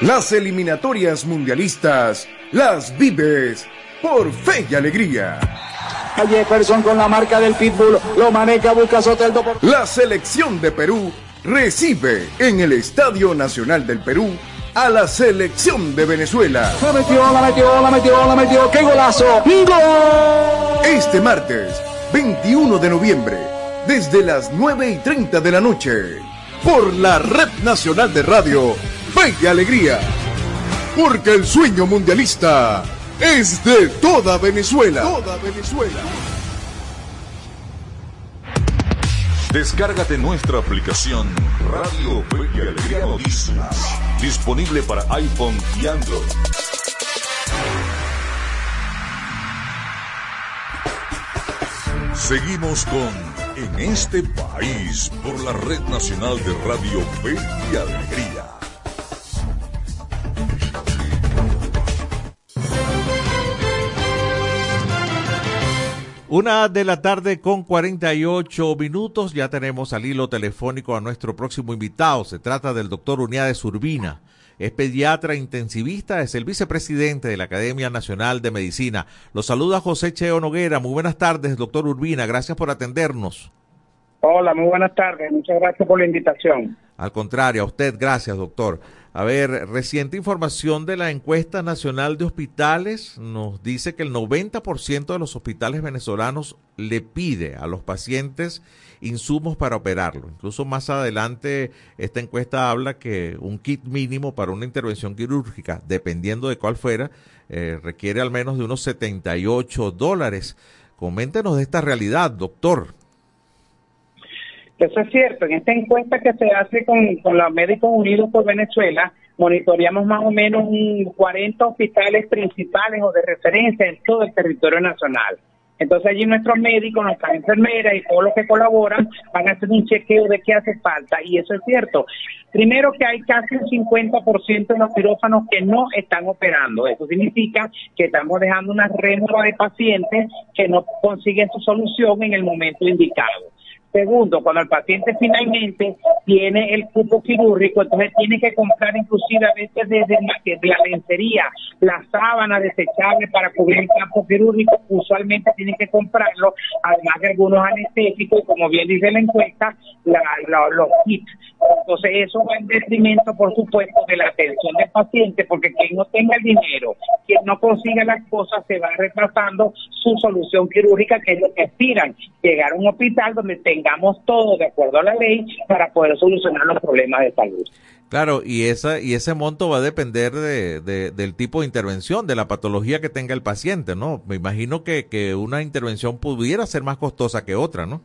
Las eliminatorias mundialistas las vives por fe y alegría. Jefferson con la marca del pitbull, lo maneja, busca Soteldo por... La selección de Perú recibe en el Estadio Nacional del Perú a la selección de Venezuela. La metió, la metió, la metió, la metió, qué golazo. ¡Gol! Este martes, 21 de noviembre, desde las 9 y 30 de la noche, por la Red Nacional de Radio Fe y Alegría. Porque el sueño mundialista es de toda Venezuela. Toda Venezuela. Descárgate nuestra aplicación Radio Fe y Alegría Noticias, disponible para iPhone y Android. Seguimos con En este país por la Red Nacional de Radio Fe y Alegría. Una de la tarde con 48 minutos. Ya tenemos al hilo telefónico a nuestro próximo invitado. Se trata del doctor Uniades Urbina. Es pediatra intensivista, es el vicepresidente de la Academia Nacional de Medicina. Lo saluda José Cheo Noguera. Muy buenas tardes, doctor Urbina. Gracias por atendernos. Hola, muy buenas tardes. Muchas gracias por la invitación. Al contrario, a usted, gracias, doctor. A ver, reciente información de la encuesta nacional de hospitales nos dice que el 90% de los hospitales venezolanos le pide a los pacientes insumos para operarlo. Incluso más adelante esta encuesta habla que un kit mínimo para una intervención quirúrgica, dependiendo de cuál fuera, eh, requiere al menos de unos 78 dólares. Coméntenos de esta realidad, doctor. Eso es cierto. En esta encuesta que se hace con, los Médicos Unidos por Venezuela, monitoreamos más o menos un 40 hospitales principales o de referencia en todo el territorio nacional. Entonces allí nuestros médicos, nuestras enfermeras y todos los que colaboran van a hacer un chequeo de qué hace falta. Y eso es cierto. Primero que hay casi un 50% de los quirófanos que no están operando. Eso significa que estamos dejando una rémora de pacientes que no consiguen su solución en el momento indicado. Segundo, cuando el paciente finalmente tiene el cupo quirúrgico, entonces tiene que comprar inclusive a veces desde la, lencería, la sábana desechable para cubrir el campo quirúrgico, usualmente tiene que comprarlo, además de algunos anestésicos, como bien dice la encuesta, la, los kits. Entonces eso va en detrimento, por supuesto, de la atención del paciente, porque quien no tenga el dinero, quien no consiga las cosas, se va retrasando su solución quirúrgica, que es lo que aspiran, llegar a un hospital donde tengamos todo de acuerdo a la ley para poder solucionar los problemas de salud. Claro, y esa y ese monto va a depender de, de- del tipo de intervención, de la patología que tenga el paciente, ¿no? Me imagino que, que una intervención pudiera ser más costosa que otra, ¿no?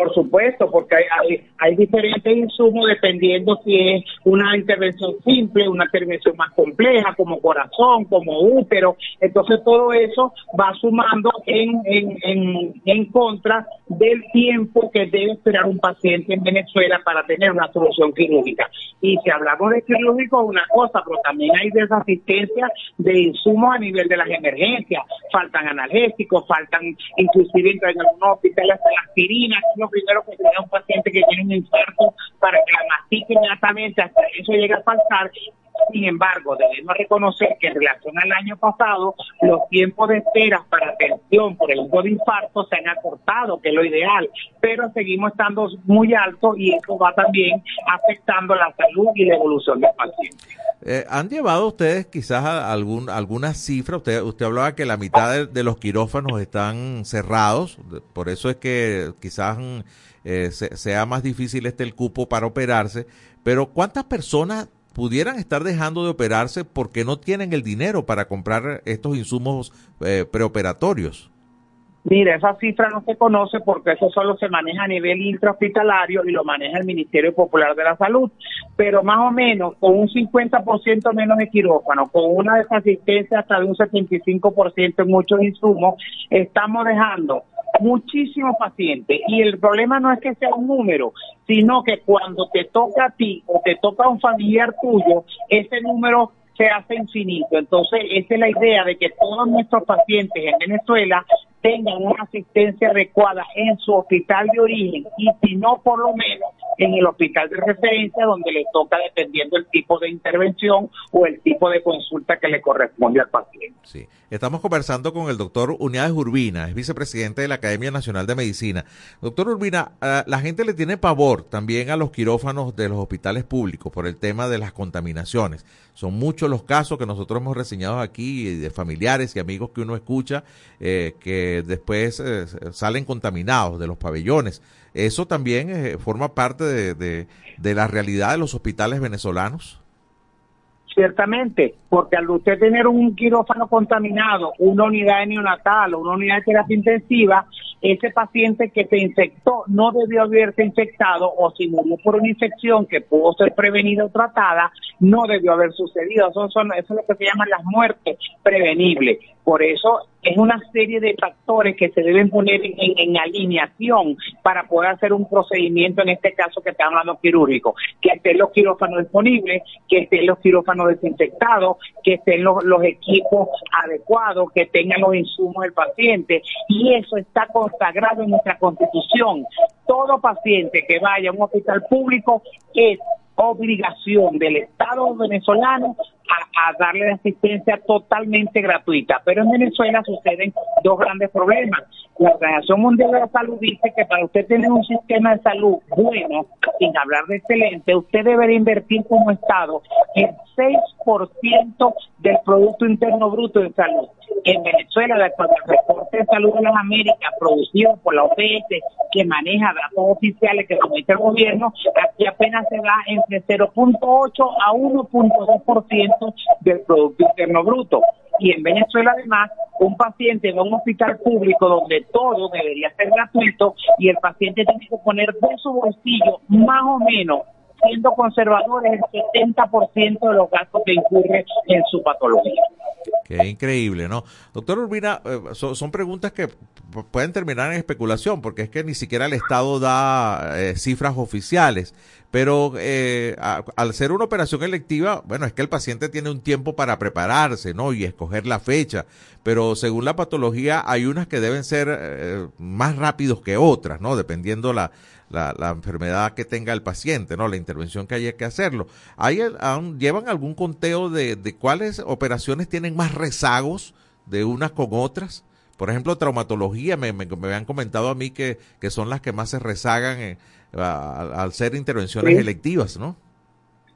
Por supuesto, porque hay, hay, hay diferentes insumos dependiendo si es una intervención simple, una intervención más compleja, como corazón, como útero. Entonces todo eso va sumando en, en, en, en contra del tiempo que debe esperar un paciente en Venezuela para tener una solución quirúrgica. Y si hablamos de quirúrgico es una cosa, pero también hay desasistencia de insumos a nivel de las emergencias. Faltan analgésicos, faltan inclusive en algunos hospitales hasta la primero que tiene un paciente que tiene un infarto para que la mastique inmediatamente hasta que eso llega a faltar. Sin embargo, debemos reconocer que en relación al año pasado, los tiempos de espera para atención por el de infarto se han acortado, que es lo ideal, pero seguimos estando muy altos y eso va también afectando la salud y la evolución del paciente. Eh, ¿Han llevado ustedes quizás algún, alguna cifra? Usted, usted hablaba que la mitad de, los quirófanos están cerrados, por eso es que quizás eh, se- sea más difícil este el cupo para operarse, pero ¿cuántas personas pudieran estar dejando de operarse porque no tienen el dinero para comprar estos insumos eh, preoperatorios? Mira, esa cifra no se conoce porque eso solo se maneja a nivel intrahospitalario y lo maneja el Ministerio Popular de la Salud. Pero más o menos, con un 50% menos de quirófano, con una desasistencia hasta de un 75% en muchos insumos, estamos dejando muchísimos pacientes. Y el problema no es que sea un número, sino que cuando te toca a ti o te toca a un familiar tuyo, ese número se hace infinito. Entonces, esa es la idea de que todos nuestros pacientes en Venezuela tengan una asistencia adecuada en su hospital de origen y si no, por lo menos en el hospital de referencia donde le toca dependiendo el tipo de intervención o el tipo de consulta que le corresponde al paciente. Sí. Estamos conversando con el doctor Unidades Urbina, es vicepresidente de la Academia Nacional de Medicina. Doctor Urbina, ah, la gente le tiene pavor también a los quirófanos de los hospitales públicos por el tema de las contaminaciones. Son muchos los casos que nosotros hemos reseñado aquí eh, de familiares y amigos que uno escucha eh, que después eh, salen contaminados de los pabellones. ¿Eso también eh, forma parte de, de- de la realidad de los hospitales venezolanos? Ciertamente, porque al usted tener un quirófano contaminado, una unidad de neonatal o una unidad de terapia intensiva, ese paciente que se infectó no debió haberse infectado o si murió por una infección que pudo ser prevenida o tratada, no debió haber sucedido. Eso, son, eso es lo que se llaman las muertes prevenibles. Por eso es una serie de factores que se deben poner en, alineación para poder hacer un procedimiento, en este caso que estamos hablando quirúrgico, que estén los quirófanos disponibles, que estén los quirófanos desinfectados, que estén los, los equipos adecuados, que tengan los insumos del paciente. Y eso está consagrado en nuestra constitución. Todo paciente que vaya a un hospital público es obligación del Estado venezolano a, a darle asistencia totalmente gratuita. Pero en Venezuela suceden dos grandes problemas. La Organización Mundial de la Salud dice que para usted tener un sistema de salud bueno, sin hablar de excelente, usted debería invertir como Estado el 6% del Producto Interno Bruto de salud. En Venezuela, al reporte de salud de las Américas producido por la OPS, que maneja datos oficiales que comete el gobierno, aquí apenas se va entre 0.8 a 1.2% del Producto Interno Bruto. Y en Venezuela, además, un paciente a un hospital público donde todo debería ser gratuito y el paciente tiene que poner de su bolsillo más o menos siendo conservadores el 70% de los gastos que incurre en su patología. Qué increíble, ¿no? Doctor Urbina, eh, son, preguntas que pueden terminar en especulación, porque es que ni siquiera el Estado da eh, cifras oficiales. Pero eh, al ser una operación electiva, bueno, es que el paciente tiene un tiempo para prepararse, ¿no? Y escoger la fecha. Pero según la patología, hay unas que deben ser eh, más rápidos que otras, ¿no? Dependiendo la, la, la enfermedad que tenga el paciente, ¿no? La intervención que haya que hacerlo. ¿Hay, aún ¿Llevan algún conteo de, de cuáles operaciones tienen más rezagos de unas con otras? Por ejemplo, traumatología, me, me, me habían comentado a mí que, que son las que más se rezagan eh, al ser intervenciones Sí. electivas, ¿no?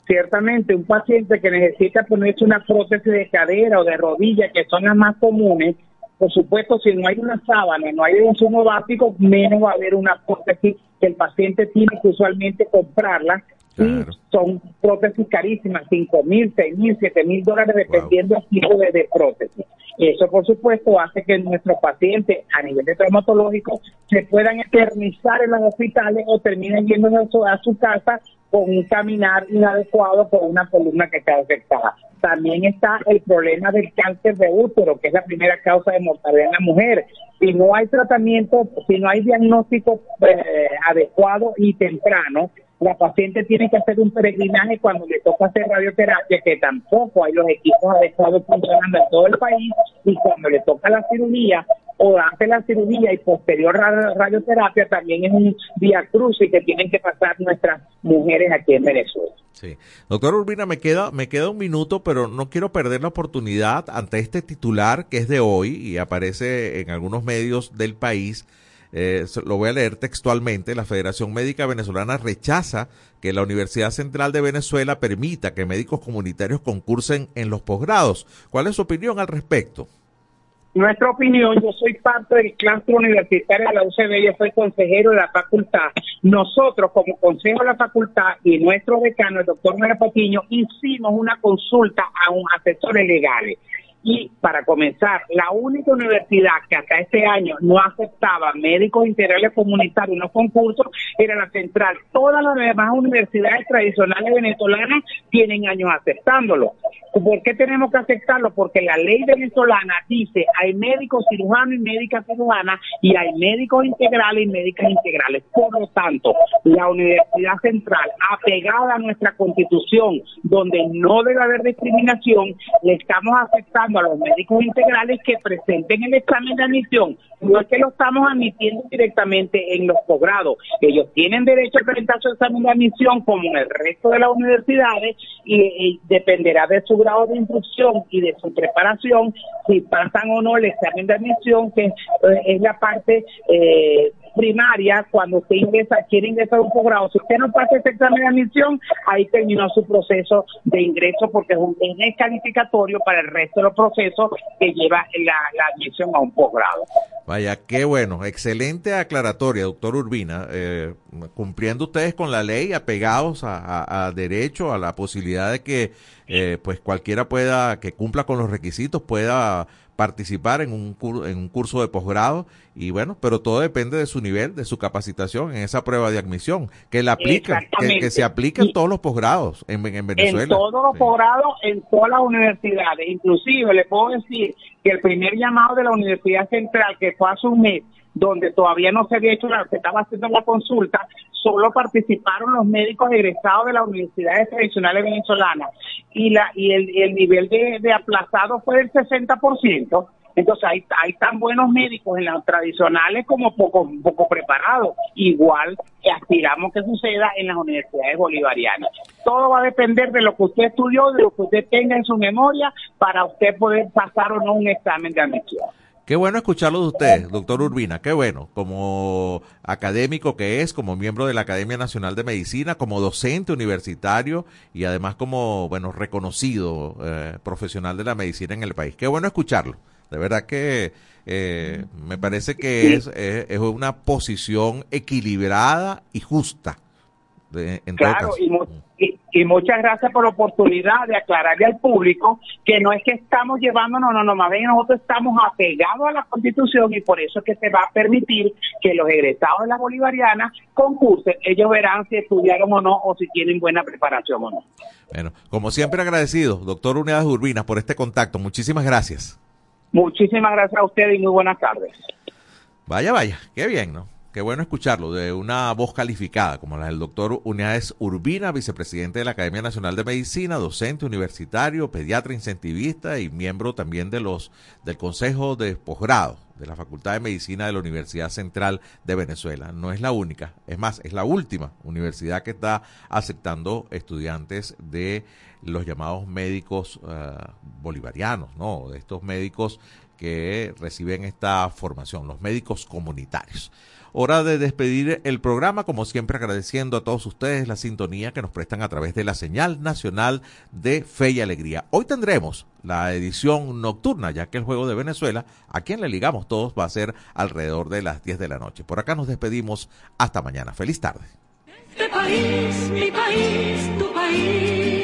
Ciertamente, un paciente que necesita ponerse una prótesis de cadera o de rodilla, que son las más comunes, por supuesto, si no hay una sábana, no hay un insumo básico, menos va a haber una prótesis que el paciente tiene que usualmente comprarla. Y son prótesis carísimas, cinco mil, seis mil, siete mil dólares, dependiendo del tipo de, de prótesis. Eso, por supuesto, hace que nuestros pacientes, a nivel de traumatológico, se puedan eternizar en los hospitales o terminen yendo a su, a su casa con un caminar inadecuado por una columna que está afectada. También está el problema del cáncer de útero, que es la primera causa de mortalidad en la mujer. Si no hay tratamiento, si no hay diagnóstico eh, adecuado y temprano, la paciente tiene que hacer un peregrinaje cuando le toca hacer radioterapia, que tampoco hay los equipos adecuados funcionando en todo el país, y cuando le toca la cirugía o la cirugía y posterior ra- radioterapia, también es un día cruce que tienen que pasar nuestras mujeres aquí en Venezuela. Sí. Doctor Urbina, me queda, me queda un minuto, pero no quiero perder la oportunidad ante este titular que es de hoy y aparece en algunos medios del país. Eh, lo voy a leer textualmente. La Federación Médica Venezolana rechaza que la Universidad Central de Venezuela permita que médicos comunitarios concursen en los posgrados. ¿Cuál es su opinión al respecto? Nuestra opinión, yo soy parte del claustro universitario de la UCB, yo soy consejero de la facultad. Nosotros, como consejo de la facultad y nuestro decano, el doctor Mera Patiño, hicimos una consulta a un asesores legales. Y para comenzar, la única universidad que hasta este año no aceptaba médicos integrales comunitarios en los concursos era la central. Todas las demás universidades tradicionales venezolanas tienen años aceptándolo. ¿Por qué tenemos que aceptarlo? Porque la ley venezolana dice hay médicos cirujanos y médicas cirujanas y hay médicos integrales y médicas integrales. Por lo tanto, la Universidad Central, apegada a nuestra constitución, donde no debe haber discriminación, le estamos aceptando a los médicos integrales que presenten el examen de admisión. No es que lo estamos admitiendo directamente en los posgrados. Ellos tienen derecho a presentar su examen de admisión como en el resto de las universidades y, y dependerá de su grado de instrucción y de su preparación si pasan o no el examen de admisión, que eh, es la parte eh, primaria cuando usted ingresa, quiere ingresar a un posgrado. Si usted no pasa ese examen de admisión, ahí terminó su proceso de ingreso porque es un es descalificatorio para el resto de los procesos que lleva la, la admisión a un posgrado. Vaya, qué bueno, excelente aclaratoria, doctor Urbina. Eh, cumpliendo ustedes con la ley, apegados a, a- a derecho, a la posibilidad de que eh, pues cualquiera pueda, que cumpla con los requisitos, pueda participar en un, cur- en un curso de posgrado y bueno, pero todo depende de su nivel, de su capacitación en esa prueba de admisión, que la aplica, que se aplica en todos los posgrados en, en Venezuela. En todos los posgrados, en todas las universidades. Inclusive le puedo decir que el primer llamado de la Universidad Central, que fue hace un mes, donde todavía no se había hecho, la, se estaba haciendo la consulta, solo participaron los médicos egresados de las universidades tradicionales venezolanas y la y el, el nivel de, de aplazado fue del 60%. Entonces hay, hay tan buenos médicos en las tradicionales como poco, poco preparados, igual aspiramos que suceda en las universidades bolivarianas. Todo va a depender de lo que usted estudió, de lo que usted tenga en su memoria para usted poder pasar o no un examen de admisión. Qué bueno escucharlo de usted, doctor Urbina, qué bueno, como académico que es, como miembro de la Academia Nacional de Medicina, como docente universitario y además como, bueno, reconocido eh, profesional de la medicina en el país. Qué bueno escucharlo. De verdad que eh, me parece que es, es, es una posición equilibrada y justa. De- Claro, y, mu- y- y muchas gracias por la oportunidad de aclararle al público que no es que estamos llevando, no, no, no, más bien nosotros estamos apegados a la Constitución y por eso es que se va a permitir que los egresados de la Bolivariana concursen. Ellos verán si estudiaron o no o si tienen buena preparación o no. Bueno, como siempre agradecido, doctor Unidades Urbinas, por este contacto. Muchísimas gracias. Muchísimas gracias a ustedes y muy buenas tardes. Vaya, vaya, qué bien, ¿no? Qué bueno escucharlo de una voz calificada como la del doctor Unidades Urbina, vicepresidente de la Academia Nacional de Medicina, docente universitario, pediatra incentivista y miembro también de los del Consejo de Posgrado de la Facultad de Medicina de la Universidad Central de Venezuela. No es la única, es más, es la última universidad que está aceptando estudiantes de los llamados médicos eh, bolivarianos, ¿no? De estos médicos que reciben esta formación, los médicos comunitarios. Hora de despedir el programa, como siempre agradeciendo a todos ustedes la sintonía que nos prestan a través de la señal nacional de Fe y Alegría. Hoy tendremos la edición nocturna, ya que el juego de Venezuela, a quien le ligamos todos, va a ser alrededor de las 10 de la noche. Por acá nos despedimos. Hasta mañana. Feliz tarde. Este.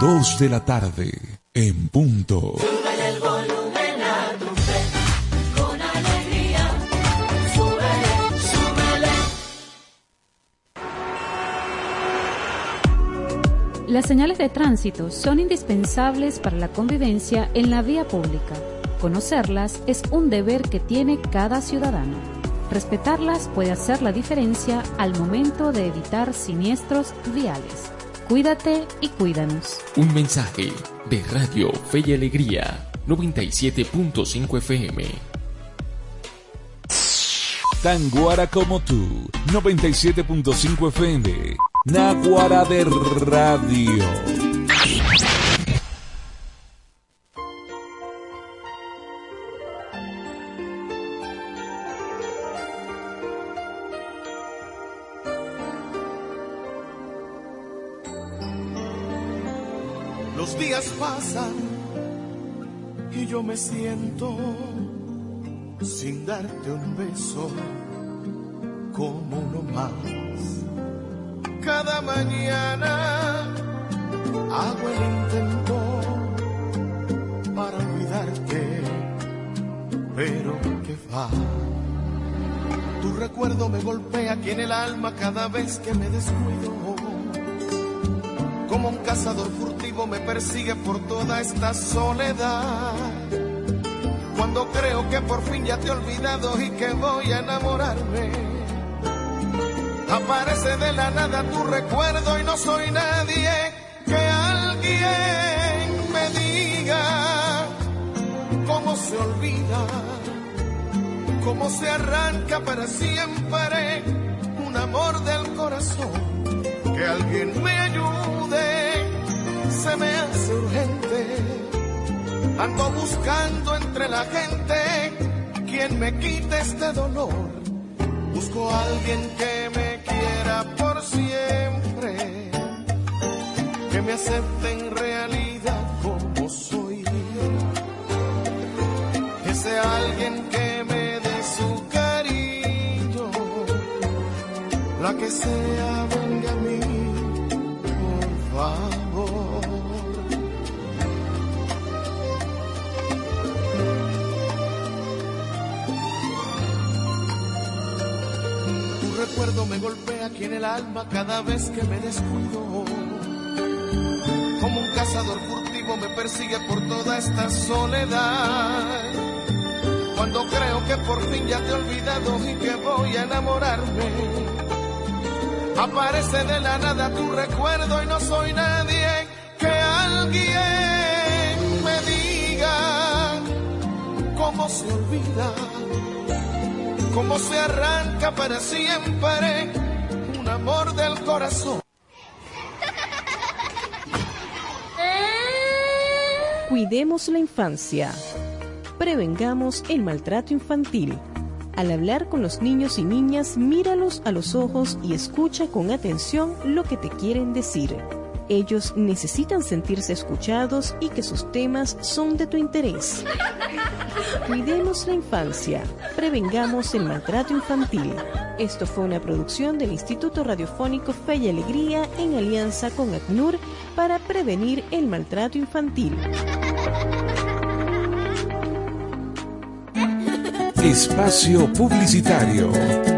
2 de la tarde, en punto. Las señales de tránsito son indispensables para la convivencia en la vía pública. Conocerlas es un deber que tiene cada ciudadano. Respetarlas puede hacer la diferencia al momento de evitar siniestros viales. Cuídate y cuídanos. Un mensaje de Radio Fe y Alegría 97.5 FM. Tan guara como tú, 97.5 FM. Naguara de Radio. Siento sin darte un beso como uno más. Cada mañana hago el intento para olvidarte, pero que va. Tu recuerdo me golpea aquí en el alma cada vez que me descuido. Como un cazador furtivo me persigue por toda esta soledad. Cuando creo que por fin ya te he olvidado y que voy a enamorarme. Aparece de la nada tu recuerdo y no soy nadie. Que alguien me diga cómo se olvida, cómo se arranca para siempre un amor del corazón. Que alguien me ayude, se me hace urgente. Ando buscando entre la gente quien me quite este dolor. Busco a alguien que me quiera por siempre, que me acepte en realidad como soy. Ese alguien que me dé su cariño, la que sea recuerdo me golpea aquí en el alma cada vez que me descuido. Como un cazador furtivo me persigue por toda esta soledad. Cuando creo que por fin ya te he olvidado y que voy a enamorarme. Aparece de la nada tu recuerdo y no soy nadie que alguien me diga cómo se olvida, cómo se arranca para siempre un amor del corazón. Cuidemos la infancia. Prevengamos el maltrato infantil. Al hablar con los niños y niñas, míralos a los ojos y escucha con atención lo que te quieren decir. Ellos necesitan sentirse escuchados y que sus temas son de tu interés. Cuidemos la infancia. Prevengamos el maltrato infantil. Esto fue una producción del Instituto Radiofónico Fe y Alegría en alianza con ACNUR para prevenir el maltrato infantil. Espacio Publicitario.